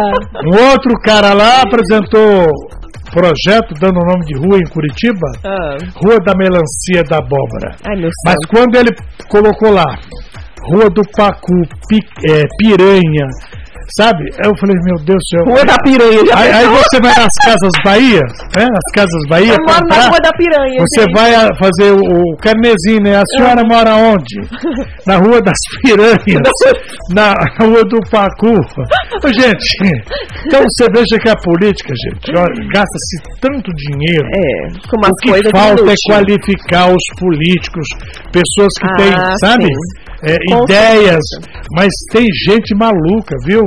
Um outro cara lá apresentou projeto dando o nome de rua em Curitiba, Ah. Rua da Melancia da Abóbora. Ai, Mas quando ele colocou lá, Rua do Pacu, é, Piranha, sabe? Eu falei, meu Deus do céu. Rua da Piranha, Aí, aí você vai nas Casas Bahia, né? Nas Casas Bahia, Eu moro na comprar, Rua da Piranha. você gente. vai fazer o, o carnezinho, né? A senhora mora onde? Na Rua das <laughs> Piranhas, na Rua do Pacu. Gente, então você veja que a política, gente, gasta-se tanto dinheiro. É, O que falta é qualificar os políticos, pessoas que Ah, têm, sabe, sim. É, ideias, mas tem gente maluca, viu?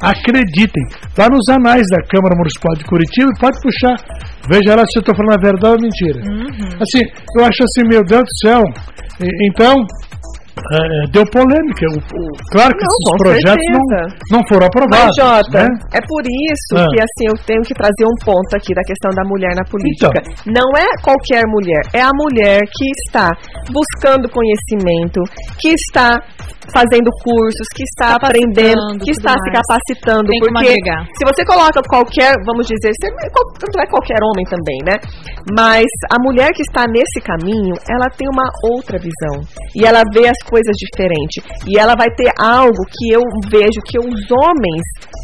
Acreditem, vá nos anais da Câmara Municipal de Curitiba e pode puxar Veja lá se eu estou falando a verdade ou mentira. Uhum. Assim, eu acho assim, meu Deus do céu. Então, é, é, deu polêmica. O- o- claro que Não, esses projetos não, não foram Mas, aprovados. Jota, né? é por isso Ah. que assim eu tenho que trazer um ponto aqui da questão da mulher na política. Então. Não é qualquer mulher, é a mulher que está buscando conhecimento, que está fazendo cursos, que está aprendendo, que está se mais. capacitando, Tem porque se você coloca qualquer, vamos dizer, você não é não é qualquer homem também, né? Mas a mulher que está nesse caminho, ela tem uma outra visão e ela vê as coisas diferente e ela vai ter algo que eu vejo que os homens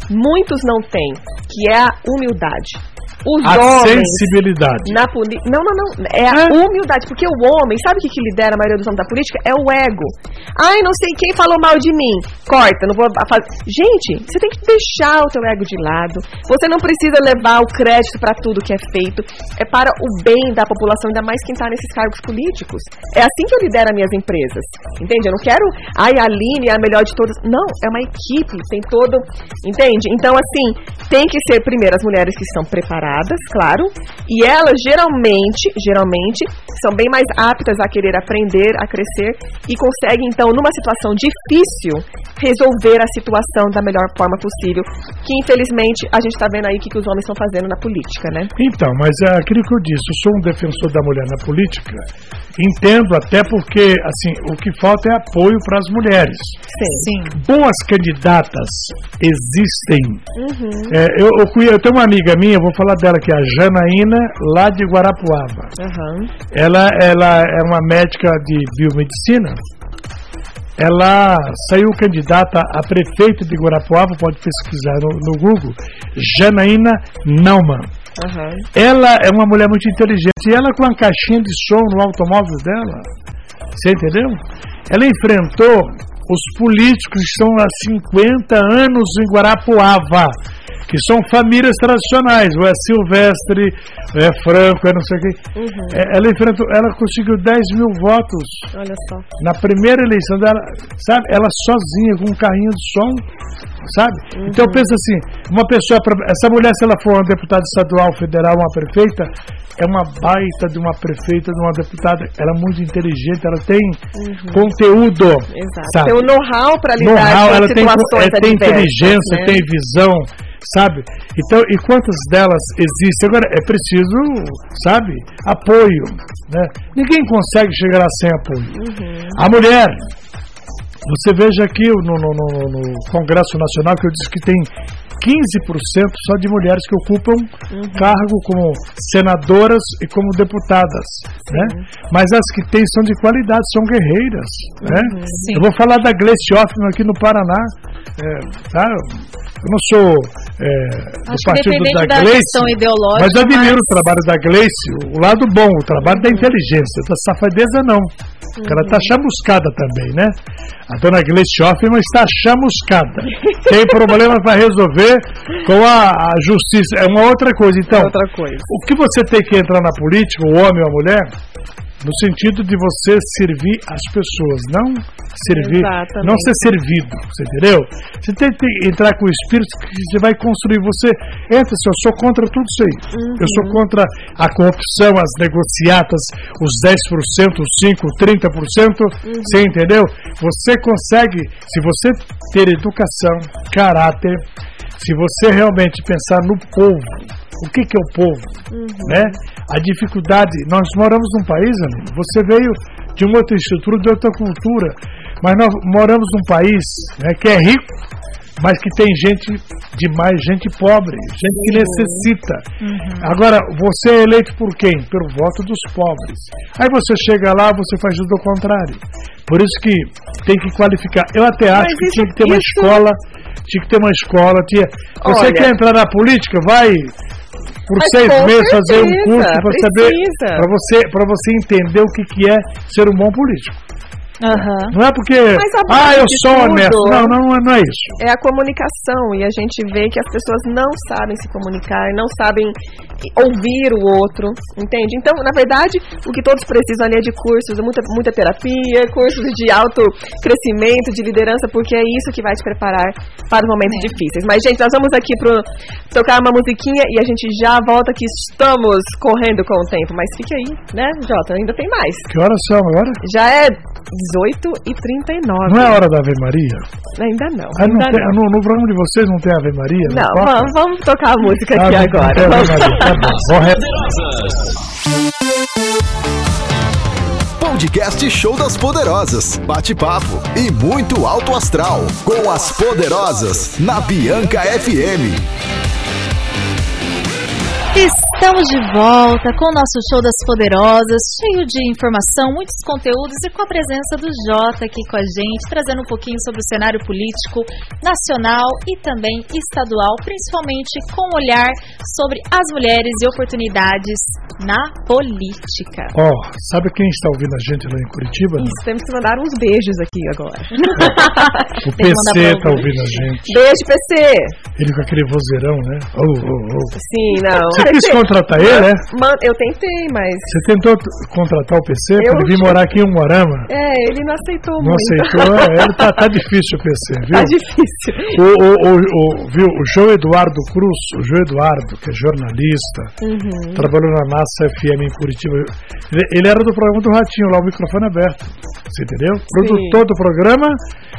muitos não têm, que é a humildade. Os A homens sensibilidade. na política. Não, não, não. É a humildade. Porque o homem, sabe o que, que lidera a maioria dos homens da política? É o ego. Ai, não sei quem falou mal de mim. Corta, não vou fazer. Gente, você tem que deixar o teu ego de lado. Você não precisa levar o crédito para tudo que é feito. É para o bem da população, ainda mais quem está nesses cargos políticos. É assim que eu lidero as minhas empresas. Entende? Eu não quero. Ai, a Aline é a melhor de todas. Não, é uma equipe. Tem todo. Entende? Então, assim, tem que ser primeiro as mulheres que estão preparadas, claro, e elas geralmente, geralmente, são bem mais aptas a querer aprender, a crescer e conseguem então, numa situação difícil, resolver a situação da melhor forma possível, que infelizmente a gente está vendo aí o que, que os homens estão fazendo na política, né? Então, mas é aquilo que eu disse, eu sou um defensor da mulher na política, entendo até porque, assim, o que falta é apoio para as mulheres. Sim. Boas candidatas existem. Uhum. É, eu, eu, eu tenho uma amiga minha, vou falar dela aqui, a Janaína, lá de Guarapuava. Aham. Ela, ela é uma médica de biomedicina. Ela saiu candidata a prefeito de Guarapuava, pode pesquisar no, no Google, Janaína Naumann. Aham. Ela é uma mulher muito inteligente e ela com a caixinha de som no automóvel dela, você entendeu? Ela enfrentou os políticos que estão há 50 anos em Guarapuava, que são famílias tradicionais, ou é Silvestre, é Franco, é não sei o quê. Uhum. É, Ela enfrentou, ela conseguiu 10 mil votos Olha só. na primeira eleição dela, sabe? Ela sozinha, com um carrinho de som, sabe? Então pensa assim, uma pessoa, essa mulher, se ela for uma deputada estadual, federal, uma prefeita, é uma baita de uma prefeita, de uma deputada, ela é muito inteligente, ela tem conteúdo, Exato. sabe? Tem o know-how para lidar Know-how, com ela tem, situações é, tem adversas, inteligência, né? tem visão, sabe? Então, e quantas delas existem? Agora, é preciso, sabe, apoio, né? Ninguém consegue chegar lá sem apoio. Uhum. A mulher, você veja aqui no, no- no- no Congresso Nacional que eu disse que tem 15% só de mulheres que ocupam Uhum. cargo como senadoras e como deputadas, né? Mas as que têm são de qualidade, são guerreiras, né? Uhum. Sim. Eu vou falar da Gleice Hoffmann aqui no Paraná, é, tá? Eu não sou é, do partido da da Gleice, mas admiro mas- o trabalho da Gleice, o lado bom, o trabalho da inteligência, da safadeza não. Porque Ela está chamuscada também, né? A dona Gleice Hoffmann está chamuscada. Tem problema para resolver com a, a justiça. É uma outra coisa. Então, outra coisa. o que você tem que entrar na política, o homem ou a mulher, no sentido de você servir as pessoas, não servir, Exatamente. não ser servido, você entendeu? Você tem que entrar com o espírito que você vai construir. Você entra, assim, eu sou contra tudo isso aí. Eu sou contra a corrupção, as negociatas, os 10%, os 5%, 30%, você entendeu? Você consegue, se você ter educação, caráter, se você realmente pensar no povo, o que, que é o povo? Né? A dificuldade. Nós moramos num país, amigo, você veio de uma outra estrutura, de outra cultura, mas nós moramos num país né, que é rico, mas que tem gente demais, gente pobre, gente que necessita. Agora, você é eleito por quem? Pelo voto dos pobres. Aí você chega lá, você faz tudo ao contrário. Por isso que tem que qualificar. Eu até acho Mas que isso- tinha que ter uma isso- escola, tinha que ter uma escola. Tinha... Você Olha- quer entrar na política? Vai por Mas seis meses fazer um certeza, curso para saber, para você, para você entender o que, que é ser um bom político. Aham. Não é porque, ah, eu sou tudo- honesto. Não, não, não é- é isso. é a comunicação e a gente vê que as pessoas não sabem se comunicar, não sabem ouvir o outro, entende? Então, na verdade, o que todos precisam ali é de cursos, muita, muita terapia, cursos de autocrescimento, de liderança, porque é isso que vai te preparar para os momentos difíceis. Mas, gente, nós vamos aqui pro tocar uma musiquinha e a gente já volta que estamos correndo com o tempo. Mas fique aí, né, Jota? Ainda tem mais. Que horas são agora? Já é 18 e 39. Não é hora da Ave Maria? Ainda não. Ah, não ainda tem- no, no programa de vocês não tem Ave Maria? não. toca? vamos, vamos tocar a música Ah, aqui não agora. Ave. Maria, tá bom. Podcast Show das Poderosas. Bate-papo e muito alto astral. Com as Poderosas. Na Bianca FM. Estamos de volta com o nosso show das poderosas, cheio de informação, muitos conteúdos e com a presença do Jota aqui com a gente, trazendo um pouquinho sobre o cenário político nacional e também estadual, principalmente com um olhar sobre as mulheres e oportunidades na política. Ó, sabe quem está ouvindo a gente lá em Curitiba? Isso, temos que mandar uns beijos aqui agora. <laughs> O Tem PC está ouvindo a gente. Beijo, PC. Ele com aquele vozeirão, né? Oh, oh, oh. Sim, não. Você quis contratar ele, é? man- eu tentei, mas. Você tentou contratar o PC Eu para ele vir morar aqui em Umuarama? É, ele não aceitou Não muito. aceitou? É, ele tá, tá difícil o PC, <laughs> viu? Tá difícil. O, o, o, o, viu, o João Eduardo Cruz, o João Eduardo, que é jornalista, Uhum. trabalhou na Massa FM em Curitiba. Ele, ele era do programa do Ratinho, lá o microfone aberto. Você entendeu? Produtor do programa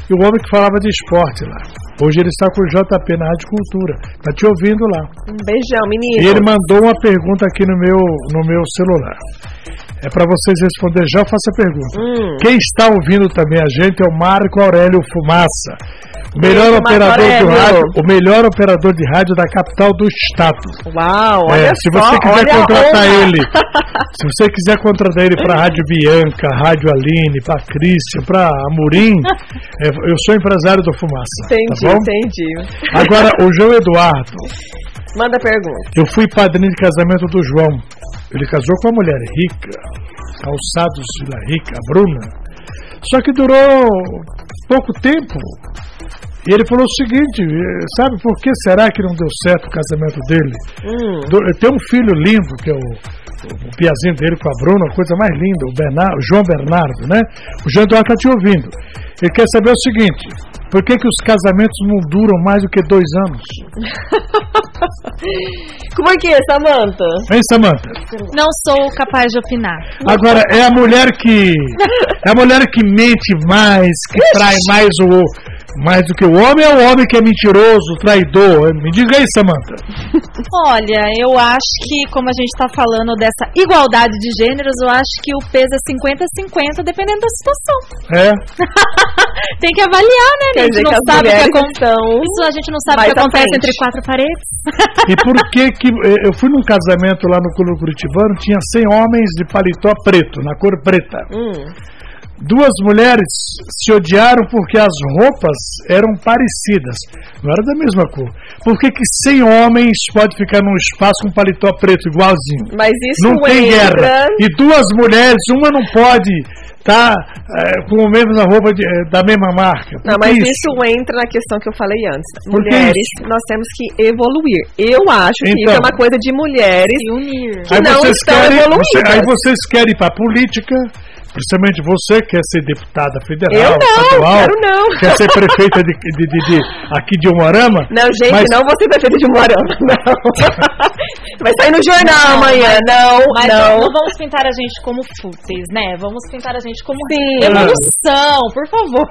e o homem que falava de esporte lá. Hoje ele está com o JP na Rádio Cultura. Tá te ouvindo lá. Um beijão, E menino. ele mandou uma pergunta aqui no meu, no meu celular. É para vocês responder já, eu faço a pergunta. Hum. Quem está ouvindo também a gente é o Marco Aurélio Fumaça. Melhor operador do Aurélio. rádio, o melhor operador de rádio da capital do estado. Uau, olha É, se só, você quiser olha a contratar ele, <laughs> se você quiser contratar ele para Rádio Bianca, Rádio Aline, para Crícia, para Amorim, é, eu sou empresário do Fumaça. Entendi, tá bom? entendi. Agora, o João Eduardo, Manda pergunta. eu fui padrinho de casamento do João. Ele casou com uma mulher rica, calçados da rica, a Bruna. Só que durou pouco tempo. E ele falou o seguinte, eh, sabe por que será que não deu certo o casamento dele? Hum. Ele tem um filho lindo, que é o, o piazinho dele com a Bruna, a coisa mais linda, o, Bernardo, o João Bernardo, né? O João Eduardo está te ouvindo. Ele quer saber o seguinte, por que, que os casamentos não duram mais do que dois anos? <laughs> Como é que é, Samanta? Hein, Samanta? Não sou capaz de opinar. Agora, é a mulher que. É a mulher que mente mais, que trai mais o. Mais do que o homem, ou o homem que é mentiroso, traidor? Me diga aí, Samanta. <laughs> Olha, eu acho que, como a gente está falando dessa igualdade de gêneros, eu acho que o peso é 50-50, dependendo da situação. É. <laughs> Tem que avaliar, né? Quer A gente não sabe o que acontece. Isso a gente não sabe o que acontece entre quatro paredes. <laughs> E por que que. eh, Eu fui num casamento lá no Clube Curitibano, tinha 100 homens de paletó preto, na cor preta. Hum. Duas mulheres se odiaram porque as roupas eram parecidas, não era da mesma cor. Por que, que 100 homens pode ficar num espaço com paletó preto igualzinho? Mas isso não tem entra... guerra. E duas mulheres, uma não pode estar com a mesma roupa de- eh, da mesma marca. Não, Por mas que isso entra na questão que eu falei antes. Mulheres, nós temos que evoluir. Eu acho que isso Então. é uma coisa de mulheres Se unir. que não estão querem, evoluídas. você- aí vocês querem ir para política, principalmente você quer ser deputada federal, Eu não, estadual, quero não. quer ser prefeita de, de- de- de- aqui de Umuarama. Não, gente, Mas- não você vai fazer de Moarama, não. <laughs> Vai sair no jornal Não, amanhã, não, Mas não. não vamos pintar a gente como fúteis, né? Vamos pintar a gente como Sim. evolução, por favor.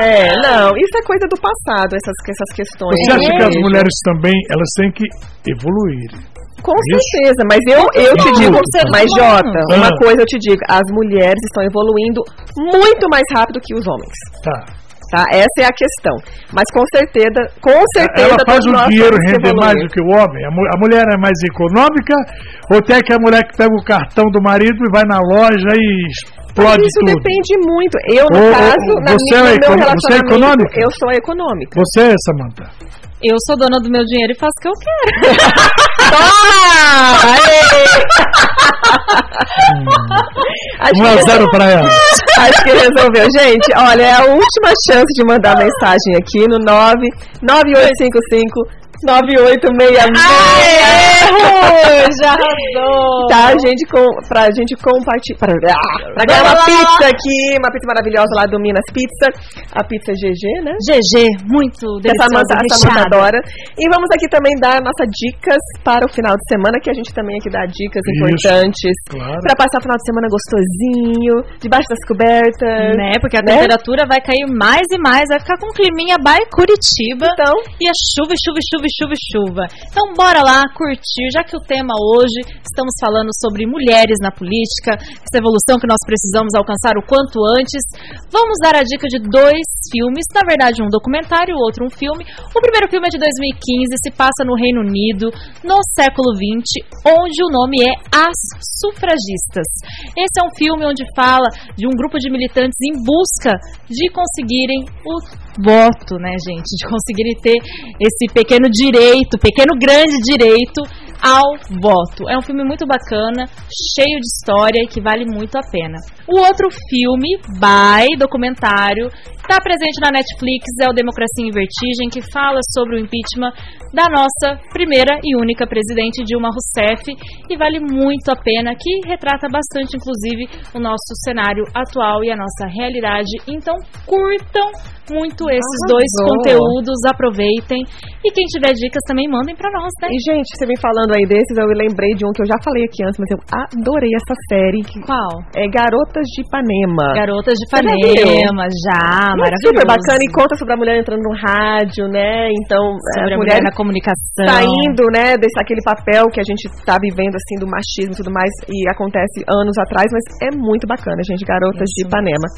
É, <laughs> não, isso é coisa do passado, essas, essas questões. Você acha que as Veja. mulheres também elas têm que evoluir? Com certeza, mas eu, eu te digo, mas. Jota, uma Ah. coisa eu te digo, as mulheres estão evoluindo muito mais rápido que os homens. Tá. Tá? Essa é a questão. Mas com certeza, com certeza Ela faz o dinheiro render mais do que o homem? A mulher é mais econômica ou tem que a mulher que pega o cartão do marido e vai na loja e explode Isso tudo? depende muito. Eu, no caso, ô, na você minha, é no meu você é econômica? eu sou econômica. Você, Samanta? Eu sou dona do meu dinheiro e faço o que eu quero. <laughs> Toma! Aê! <laughs> Acho 1 a que- 0 para ela. Acho que resolveu. Gente, olha, é a última chance de mandar mensagem aqui no 99855 9866. Já <laughs> arrasou! Tá, gente, com, pra gente compartilhar. Pra, pra ganhar uma pizza aqui, uma pizza maravilhosa lá do Minas Pizza. A pizza GG, né? GG, muito Essa deliciosa, essa Samanta recheada. adora. E vamos aqui também dar nossas dicas para o final de semana, que a gente também aqui dá dicas Isso, importantes. claro. Pra passar o final de semana gostosinho, debaixo das cobertas. Né? Porque a Né? temperatura vai cair mais e mais, vai ficar com um climinha by Curitiba. Então, E é chuva, chuva, chuva, chuva, chuva. Então bora lá curtir, já que o tema hoje estamos falando sobre mulheres na política, essa evolução que nós precisamos alcançar o quanto antes. Vamos dar a dica de dois filmes, na verdade um documentário, o outro um filme. O primeiro filme é de 2015, se passa no Reino Unido, no século XX, onde o nome é As Sufragistas. Esse é um filme onde fala de um grupo de militantes em busca de conseguirem o voto, né, gente? De conseguirem ter esse pequeno direito, pequeno grande direito ao voto. É um filme muito bacana, cheio de história e que vale muito a pena. O outro filme, by documentário, está presente na Netflix, é o Democracia em Vertigem, que fala sobre o impeachment da nossa primeira e única presidente Dilma Rousseff e vale muito a pena, que retrata bastante, inclusive, o nosso cenário atual e a nossa realidade. Então, curtam muito esses Arrasou. dois conteúdos, aproveitem e quem tiver dicas também mandem pra nós, né? e gente, você vem falando aí desses, eu lembrei de um que eu já falei aqui antes, mas eu adorei essa série, Qual? é Garotas de Ipanema. Garotas de Ipanema, já, é maravilhoso. Super bacana e conta sobre a mulher entrando no rádio, né? Então, Sobre a a mulher mulher na comunicação. saindo, né, desse aquele papel que a gente tá vivendo assim do machismo e tudo mais e acontece anos atrás, mas é muito bacana, gente, garotas de Isso Ipanema.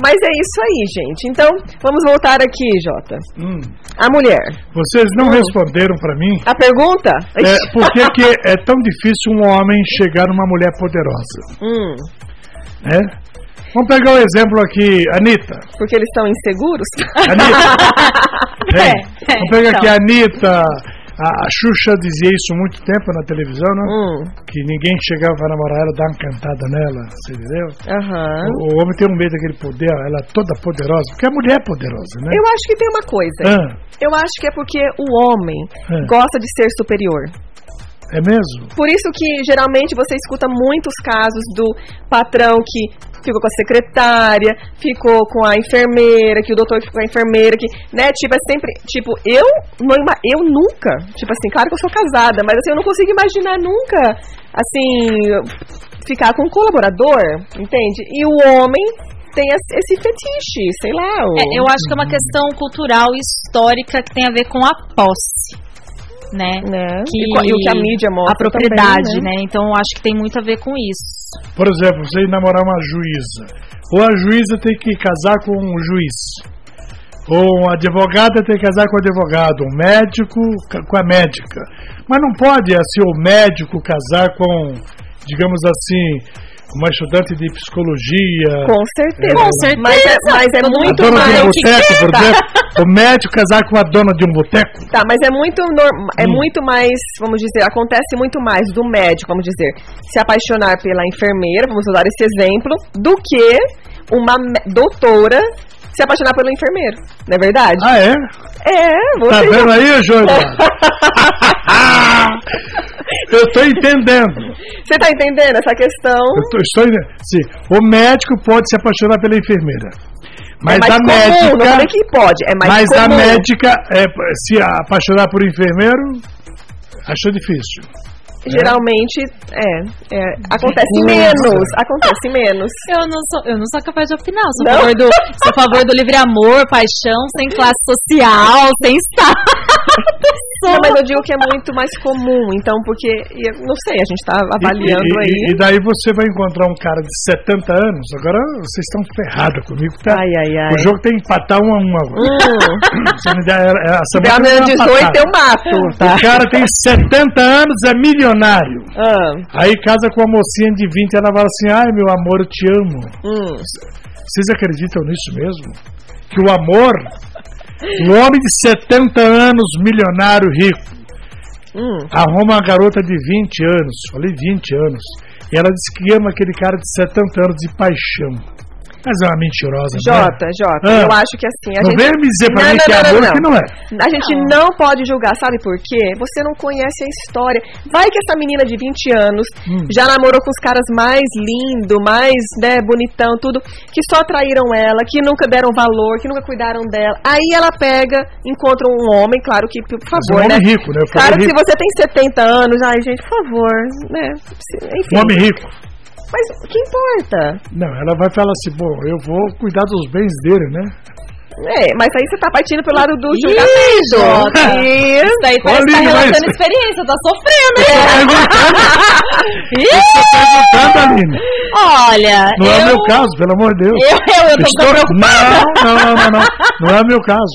Mas é isso aí, gente. Então, vamos voltar aqui, Jota. Hum, A mulher. vocês não responderam pra mim A pergunta? é, por que, que é tão difícil um homem chegar numa mulher poderosa, Hum, né? Vamos pegar o exemplo aqui, Anitta. porque eles estão inseguros? Anitta. <laughs> É, é, Vamos pegar então. aqui a Anitta. A, a Xuxa dizia isso há muito tempo na televisão, né? hum, Que ninguém chegava para namorar ela, dar uma cantada nela, você entendeu? aham. O, o homem tem um medo daquele poder, ela é toda poderosa, porque a mulher é poderosa, né? Eu acho que tem uma coisa. Ah, Eu acho que é porque o homem É. gosta de ser superior. É mesmo? Por isso que geralmente você escuta muitos casos do patrão que ficou com a secretária, ficou com a enfermeira, que o doutor ficou com a enfermeira, que, né, tipo, é sempre, tipo, eu não eu nunca, tipo assim, claro que eu sou casada, mas assim, eu não consigo imaginar nunca, assim, ficar com um colaborador, entende? E o homem tem esse esse fetiche, sei lá. o- É, eu acho que é uma questão cultural e histórica que tem a ver com a posse. Né? né? Que e, e o que a mídia mostra A propriedade, também, né? Então eu acho que tem muito a ver com isso. Por exemplo, você ir namorar uma juíza. Ou a juíza tem que casar com um juiz. Ou uma advogada tem que casar com o advogado. Um médico com a médica. Mas não pode, assim, o médico casar com, digamos assim, uma estudante de psicologia. Com certeza. Com certeza. Mas é, mas é muito dona de um mais. boteco, por exemplo. O médico casar com a dona de um boteco. Tá, mas é muito é Hum. muito mais, vamos dizer, acontece muito mais do médico, vamos dizer, se apaixonar pela enfermeira, vamos usar esse exemplo, do que uma doutora se apaixonar pelo enfermeiro, não é verdade? Ah, é? É, Tá você vendo aí, Júlio? <laughs> Eu estou entendendo. Você tá entendendo essa questão? Eu tô- estou entendendo. Sim, o médico pode se apaixonar pela enfermeira. Mas é a comum, não médica. falei que pode, é mais mas a comum. médica é, se apaixonar por enfermeiro, achou difícil. Geralmente, é, é, acontece coisa. menos, acontece menos. Eu não sou, eu não sou capaz de opinar. Sou a favor do, sou a favor do livre amor, paixão, sem classe social, sem status. Não, mas eu digo que é muito mais comum, então, porque, eu não sei, a gente tá avaliando e, e- aí. E daí você vai encontrar um cara de 70 anos. Agora vocês estão ferrados comigo. Tá? Ai, ai, ai. O jogo tem que empatar um a um agora. Hum, <laughs> Você me é- é- essa se der semana menos tem uma 18 patada. eu mato, tá? O cara tem 70 anos, é milionário. Ah, Aí casa com uma mocinha de 20 ela fala assim: Ai meu amor, eu te amo. hum. Vocês acreditam nisso mesmo? Que o amor, um homem de 70 anos, milionário, rico, Hum. arruma uma garota de 20 anos, falei 20 anos, e ela diz que ama aquele cara de 70 anos de paixão. Mas é uma mentirosa, né? Jota, Jota, Ah. eu acho que assim, a Não gente... vem me dizer pra Não, mim não, que é não, amor não, que não é. A gente não pode julgar, sabe por quê? Você não conhece a história. Vai que essa menina de 20 anos Hum. já namorou com os caras mais lindo, mais, né, bonitão, tudo, que só traíram ela, que nunca deram valor, que nunca cuidaram dela. Aí ela pega, encontra um homem, claro que, por Mas favor, um homem né? rico, né? Claro que se você tem 70 anos, ai, gente, por favor, né? Enfim. Um homem rico. Mas o que importa? Não, ela vai falar assim, bom, eu vou cuidar dos bens dele, né? É, mas aí você tá partindo pelo lado do julgamento. Isso. Isso daí parece que tá Aline, mas- relatando experiência, tá sofrendo. É. Perguntando, Aline. Olha, Não é o eu, meu caso, pelo amor de Deus. eu, eu, eu tô Estou- preocupada. Não, não, não, não. Não é o meu caso.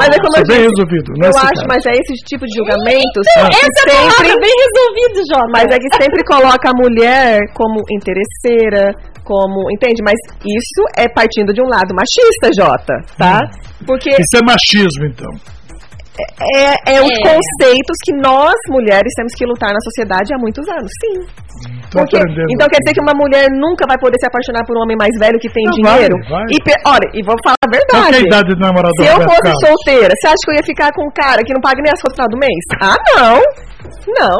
Mas é como eu é bem resolvido. É Eu acho, caso. mas é esse tipo de julgamentos Então, essa é a palavra sempre, bem resolvido, Jota. mas é que sempre coloca a mulher como interesseira, como, entende? Mas isso é partindo de um lado machista, Jota, tá? Porque Isso é machismo, então. é, é os É. conceitos que nós mulheres temos que lutar na sociedade há muitos anos, sim. Tô Porque- aprendendo. então quer dizer que uma mulher nunca vai poder se apaixonar por um homem mais velho que tem Não, dinheiro? vai, vai. E olha, e vou falar a Qual que é a verdade. idade do namorador Se eu fosse Carlos? solteira, você acha que eu ia ficar com um cara que não paga nem as contas no final do mês? Ah, não. Não.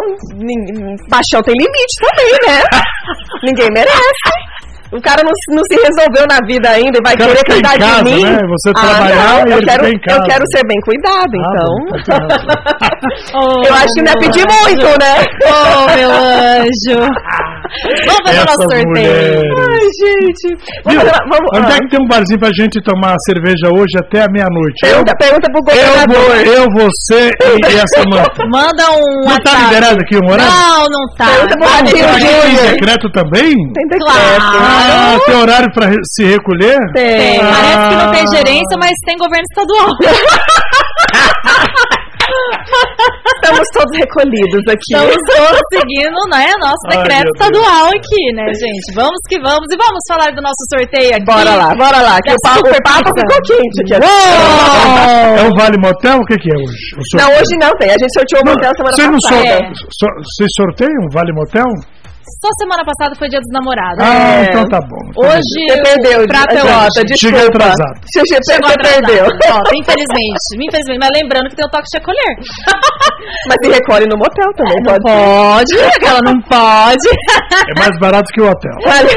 Paixão tem limite também, né? <laughs> Ninguém merece. O cara não, se- não se resolveu na vida ainda e vai querer cuidar casa, de mim. né? Você ah, trabalhar não, e eu ele quero, eu quero ser bem cuidado, Ah, então. bom, tá tem razão. <laughs> Oh, eu acho que não é pedir muito, né? Oh, meu anjo. Vamos fazer o nosso sorteio. mulheres. Ai, gente. Viu? Vamos, Onde é ah, que tem um barzinho pra gente tomar cerveja hoje até a meia-noite? Eu, pergunta, pergunta pro eu, vou- governador. eu, você e, e a Samanta. <laughs> Manda um Não tá liberado aqui o horário? Não, não tá. Pergunta pro Radinho Aqui tem Júnior. decreto também? Tem Claro. decreto. Ah, tem horário pra se recolher? Tem. Tem. Parece que não tem Ah. gerência, mas tem governo estadual. <laughs> Estamos todos recolhidos aqui. Estamos todos seguindo, né, nosso Ai, decreto Deus. estadual aqui, né, gente? Vamos que vamos. E vamos falar do nosso sorteio aqui. Bora lá, bora lá, que o papo, o papo ficou quente aqui. Uou! É um vale motel? O que, que é hoje? O Não, hoje não tem. A gente sorteou o motel semana Vocês não passada. É. Vocês sorteiam um vale motel? Só semana passada foi dia dos namorados. Ah, É. então tá bom. Então Hoje Você perdeu, o prato é desculpa. Cheguei atrasado. Você, você, Chegou você atrasado. perdeu. Jota, infelizmente. Infelizmente. Mas lembrando que tem o toque de recolher. <laughs> Mas se recolhe no motel também, Não pode. pode, ela não pode. É mais barato que o hotel. Olha,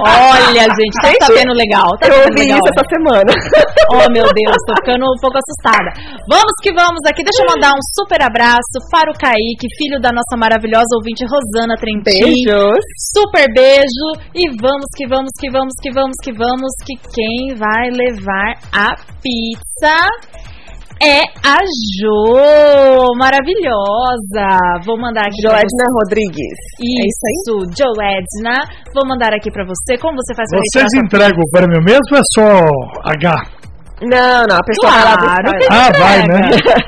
Olha, gente, tá Gente, sabendo legal. Tá eu ouvi legal. isso essa semana. <laughs> Oh, meu Deus, tô ficando um pouco assustada. Vamos que vamos aqui. Deixa eu mandar um super abraço para o Kaique, filho da nossa maravilhosa ouvinte Rosana Trentin. Beijos. Super beijo. E vamos que vamos, que vamos, que vamos, que vamos. Que quem vai levar a pizza é a Jo. Maravilhosa. Vou mandar aqui. pra Joedna Rodrigues. É isso aí? isso, Joedna. Vou mandar aqui pra você. Como você faz pra Vocês entregam o prêmio mesmo ou é só H? Não, não, a pessoa vai lá Claro que Ah, vai, né?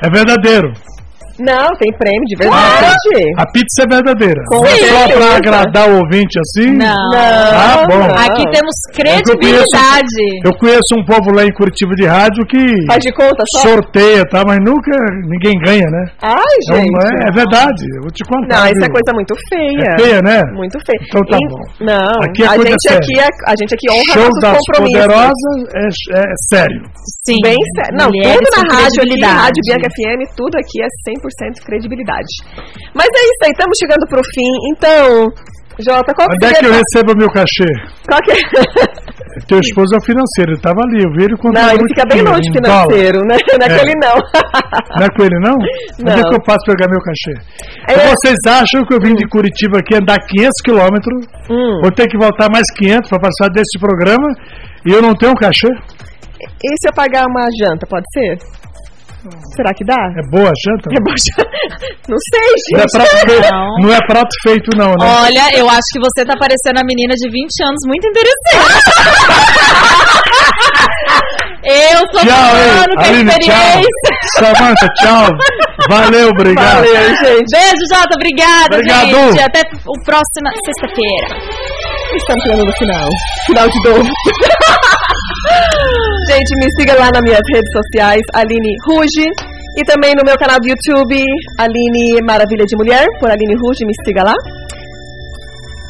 É verdadeiro. <laughs> Não, tem prêmio de verdade. A pizza é verdadeira. Com é só pra agradar o ouvinte assim? Não. Ah, bom. não. Aqui temos É que eu conheço- credibilidade. Eu conheço um povo lá em Curitiba de rádio que Faz de conta só? sorteia, tá? Mas nunca ninguém ganha, né? Ai, Não, gente. é, é verdade, eu vou te contar. Não, isso é coisa muito feia. É feia, né? Muito feia. Então tá E- bom. Não, Aqui é a, coisa gente séria. aqui é, a gente aqui honra Show nossos das compromissos. poderosas é, é sério. Sim. Bem sério. Não, Mulheres tudo na rádio aqui, credibilidade. Rádio Bianca FM, tudo aqui é 100% credibilidade. Mas é isso aí, estamos chegando pro fim. Então, Jota, qual Onde é que eu recebo meu cachê? qual que é? <laughs> Teu esposo é o financeiro, ele tava ali, eu vi ele quando Não, ele fica bem longe financeiro, né? <laughs> Não é com É. ele não. Não é com ele, não? Onde é Não. que eu passo pegar meu cachê? É. Vocês acham que eu vim de Curitiba aqui andar 500 quilômetros, Hum. vou ter que voltar mais 500 para passar desse programa e eu não tenho um cachê? E se eu pagar uma janta, pode ser? Será que dá? É boa a janta? É bom já- <laughs> Não sei, Não é gente. prato feito, Não. não é prato feito não, né? Olha, eu acho que você tá parecendo a menina de 20 anos muito interessante. <laughs> eu tô Tchau, falando com a Aline, tchau. experiência. Samanta, tchau. Valeu, obrigado. Valeu, gente. Beijo, Jota. Obrigada, Obrigado. gente. Até o próxima sexta-feira. Estamos chegando no final. Final de novo. <laughs> Gente, me siga lá nas minhas redes sociais, Aline Ruge. E também no meu canal do YouTube, Aline Maravilha de Mulher, por Aline Ruge, me siga lá.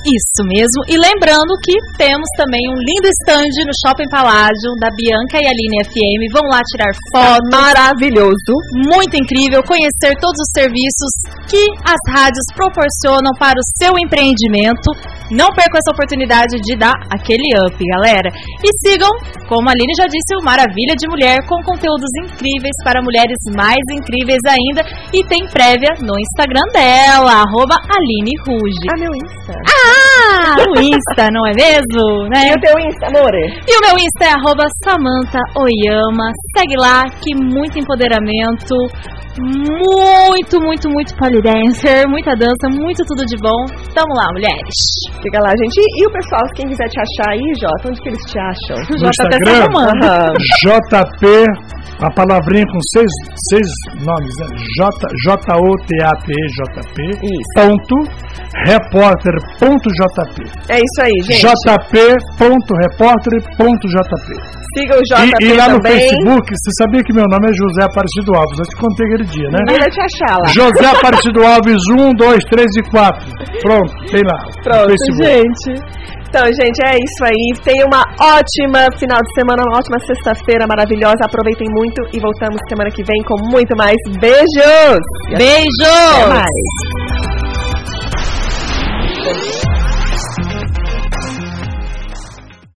Isso mesmo. E lembrando que temos também um lindo stand no Shopping Palácio da Bianca e Aline FM. Vão lá tirar fotos. Maravilhoso. Muito incrível conhecer todos os serviços que as rádios proporcionam para o seu empreendimento. Não percam essa oportunidade de dar aquele up, galera. E sigam, como a Aline já disse, o Maravilha de Mulher com conteúdos incríveis para mulheres mais incríveis ainda. E tem prévia no Instagram dela, arroba Aline Ruge. Ah, meu Insta. Ah, o Insta, não é mesmo? Né? E o teu Insta, amore? E o meu Insta é arroba Samantha Oyama. Segue lá, que muito empoderamento, muito, muito, muito polidancer, muita dança, muito tudo de bom. Tamo lá, mulheres. Fica lá, gente. E, e o pessoal, quem quiser te achar aí, Jota, onde que eles te acham? No JP tá Instagram. <laughs> JP, a palavrinha com seis, seis nomes, né? J, J-O-T-A-T, JP, Isso. ponto, repórter, ponto JP. É isso aí, gente. JP, ponto, repórter, ponto JP. Siga o JP E, e lá no também. Facebook, você sabia que meu nome é José Aparecido Alves? Eu te contei aquele dia, né? Ninguém vai te achar lá. José Aparecido Alves 1, 2, 3 e 4. Pronto, tem lá. no Pronto, gente. Então, gente, é isso aí. Tenha uma ótima final de semana, uma ótima sexta-feira maravilhosa. Aproveitem muito e voltamos semana que vem com muito mais. Beijos! Beijo! Até mais.